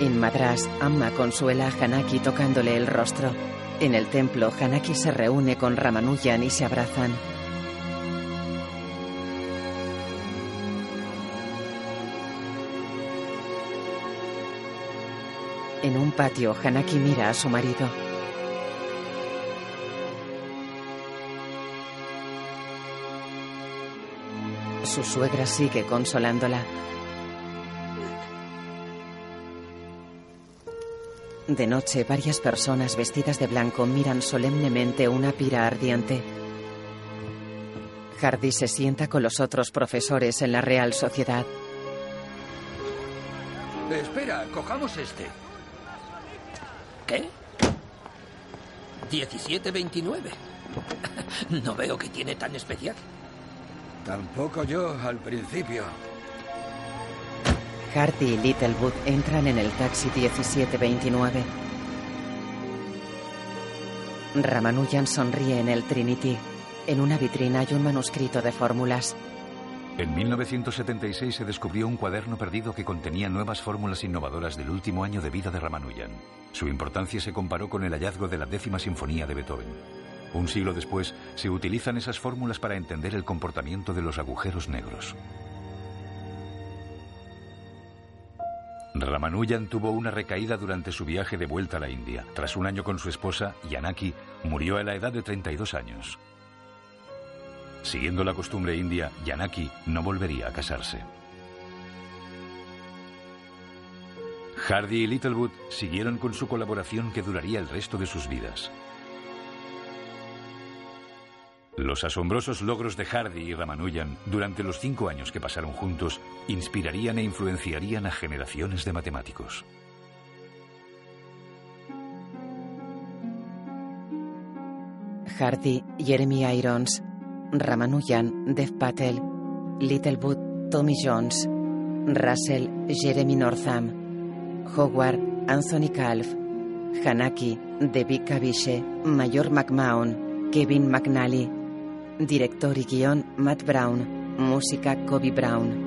En Madras, Amma consuela a Hanaki tocándole el rostro. En el templo, Hanaki se reúne con Ramanujan y se abrazan. En un patio, Hanaki mira a su marido. Su suegra sigue consolándola. De noche, varias personas vestidas de blanco miran solemnemente una pira ardiente. Hardy se sienta con los otros profesores en la Real Sociedad. Espera, cojamos este. ¿Qué? 1729. No veo que tiene tan especial. Tampoco yo al principio. Hardy y Littlewood entran en el taxi 1729. Ramanujan sonríe en el Trinity. En una vitrina hay un manuscrito de fórmulas. En 1976 se descubrió un cuaderno perdido que contenía nuevas fórmulas innovadoras del último año de vida de Ramanujan. Su importancia se comparó con el hallazgo de la décima sinfonía de Beethoven. Un siglo después, se utilizan esas fórmulas para entender el comportamiento de los agujeros negros. Ramanujan tuvo una recaída durante su viaje de vuelta a la India. Tras un año con su esposa, Yanaki murió a la edad de 32 años. Siguiendo la costumbre india, Yanaki no volvería a casarse. Hardy y Littlewood siguieron con su colaboración que duraría el resto de sus vidas. Los asombrosos logros de Hardy y Ramanujan durante los cinco años que pasaron juntos inspirarían e influenciarían a generaciones de matemáticos. Hardy, Jeremy Irons, Ramanujan, Dev Patel, Littlewood, Tommy Jones, Russell, Jeremy Northam, Howard, Anthony Calf, Hanaki, Debbie Caviche, Mayor McMahon, Kevin McNally, director y guion Matt Brown, música Kobe Brown.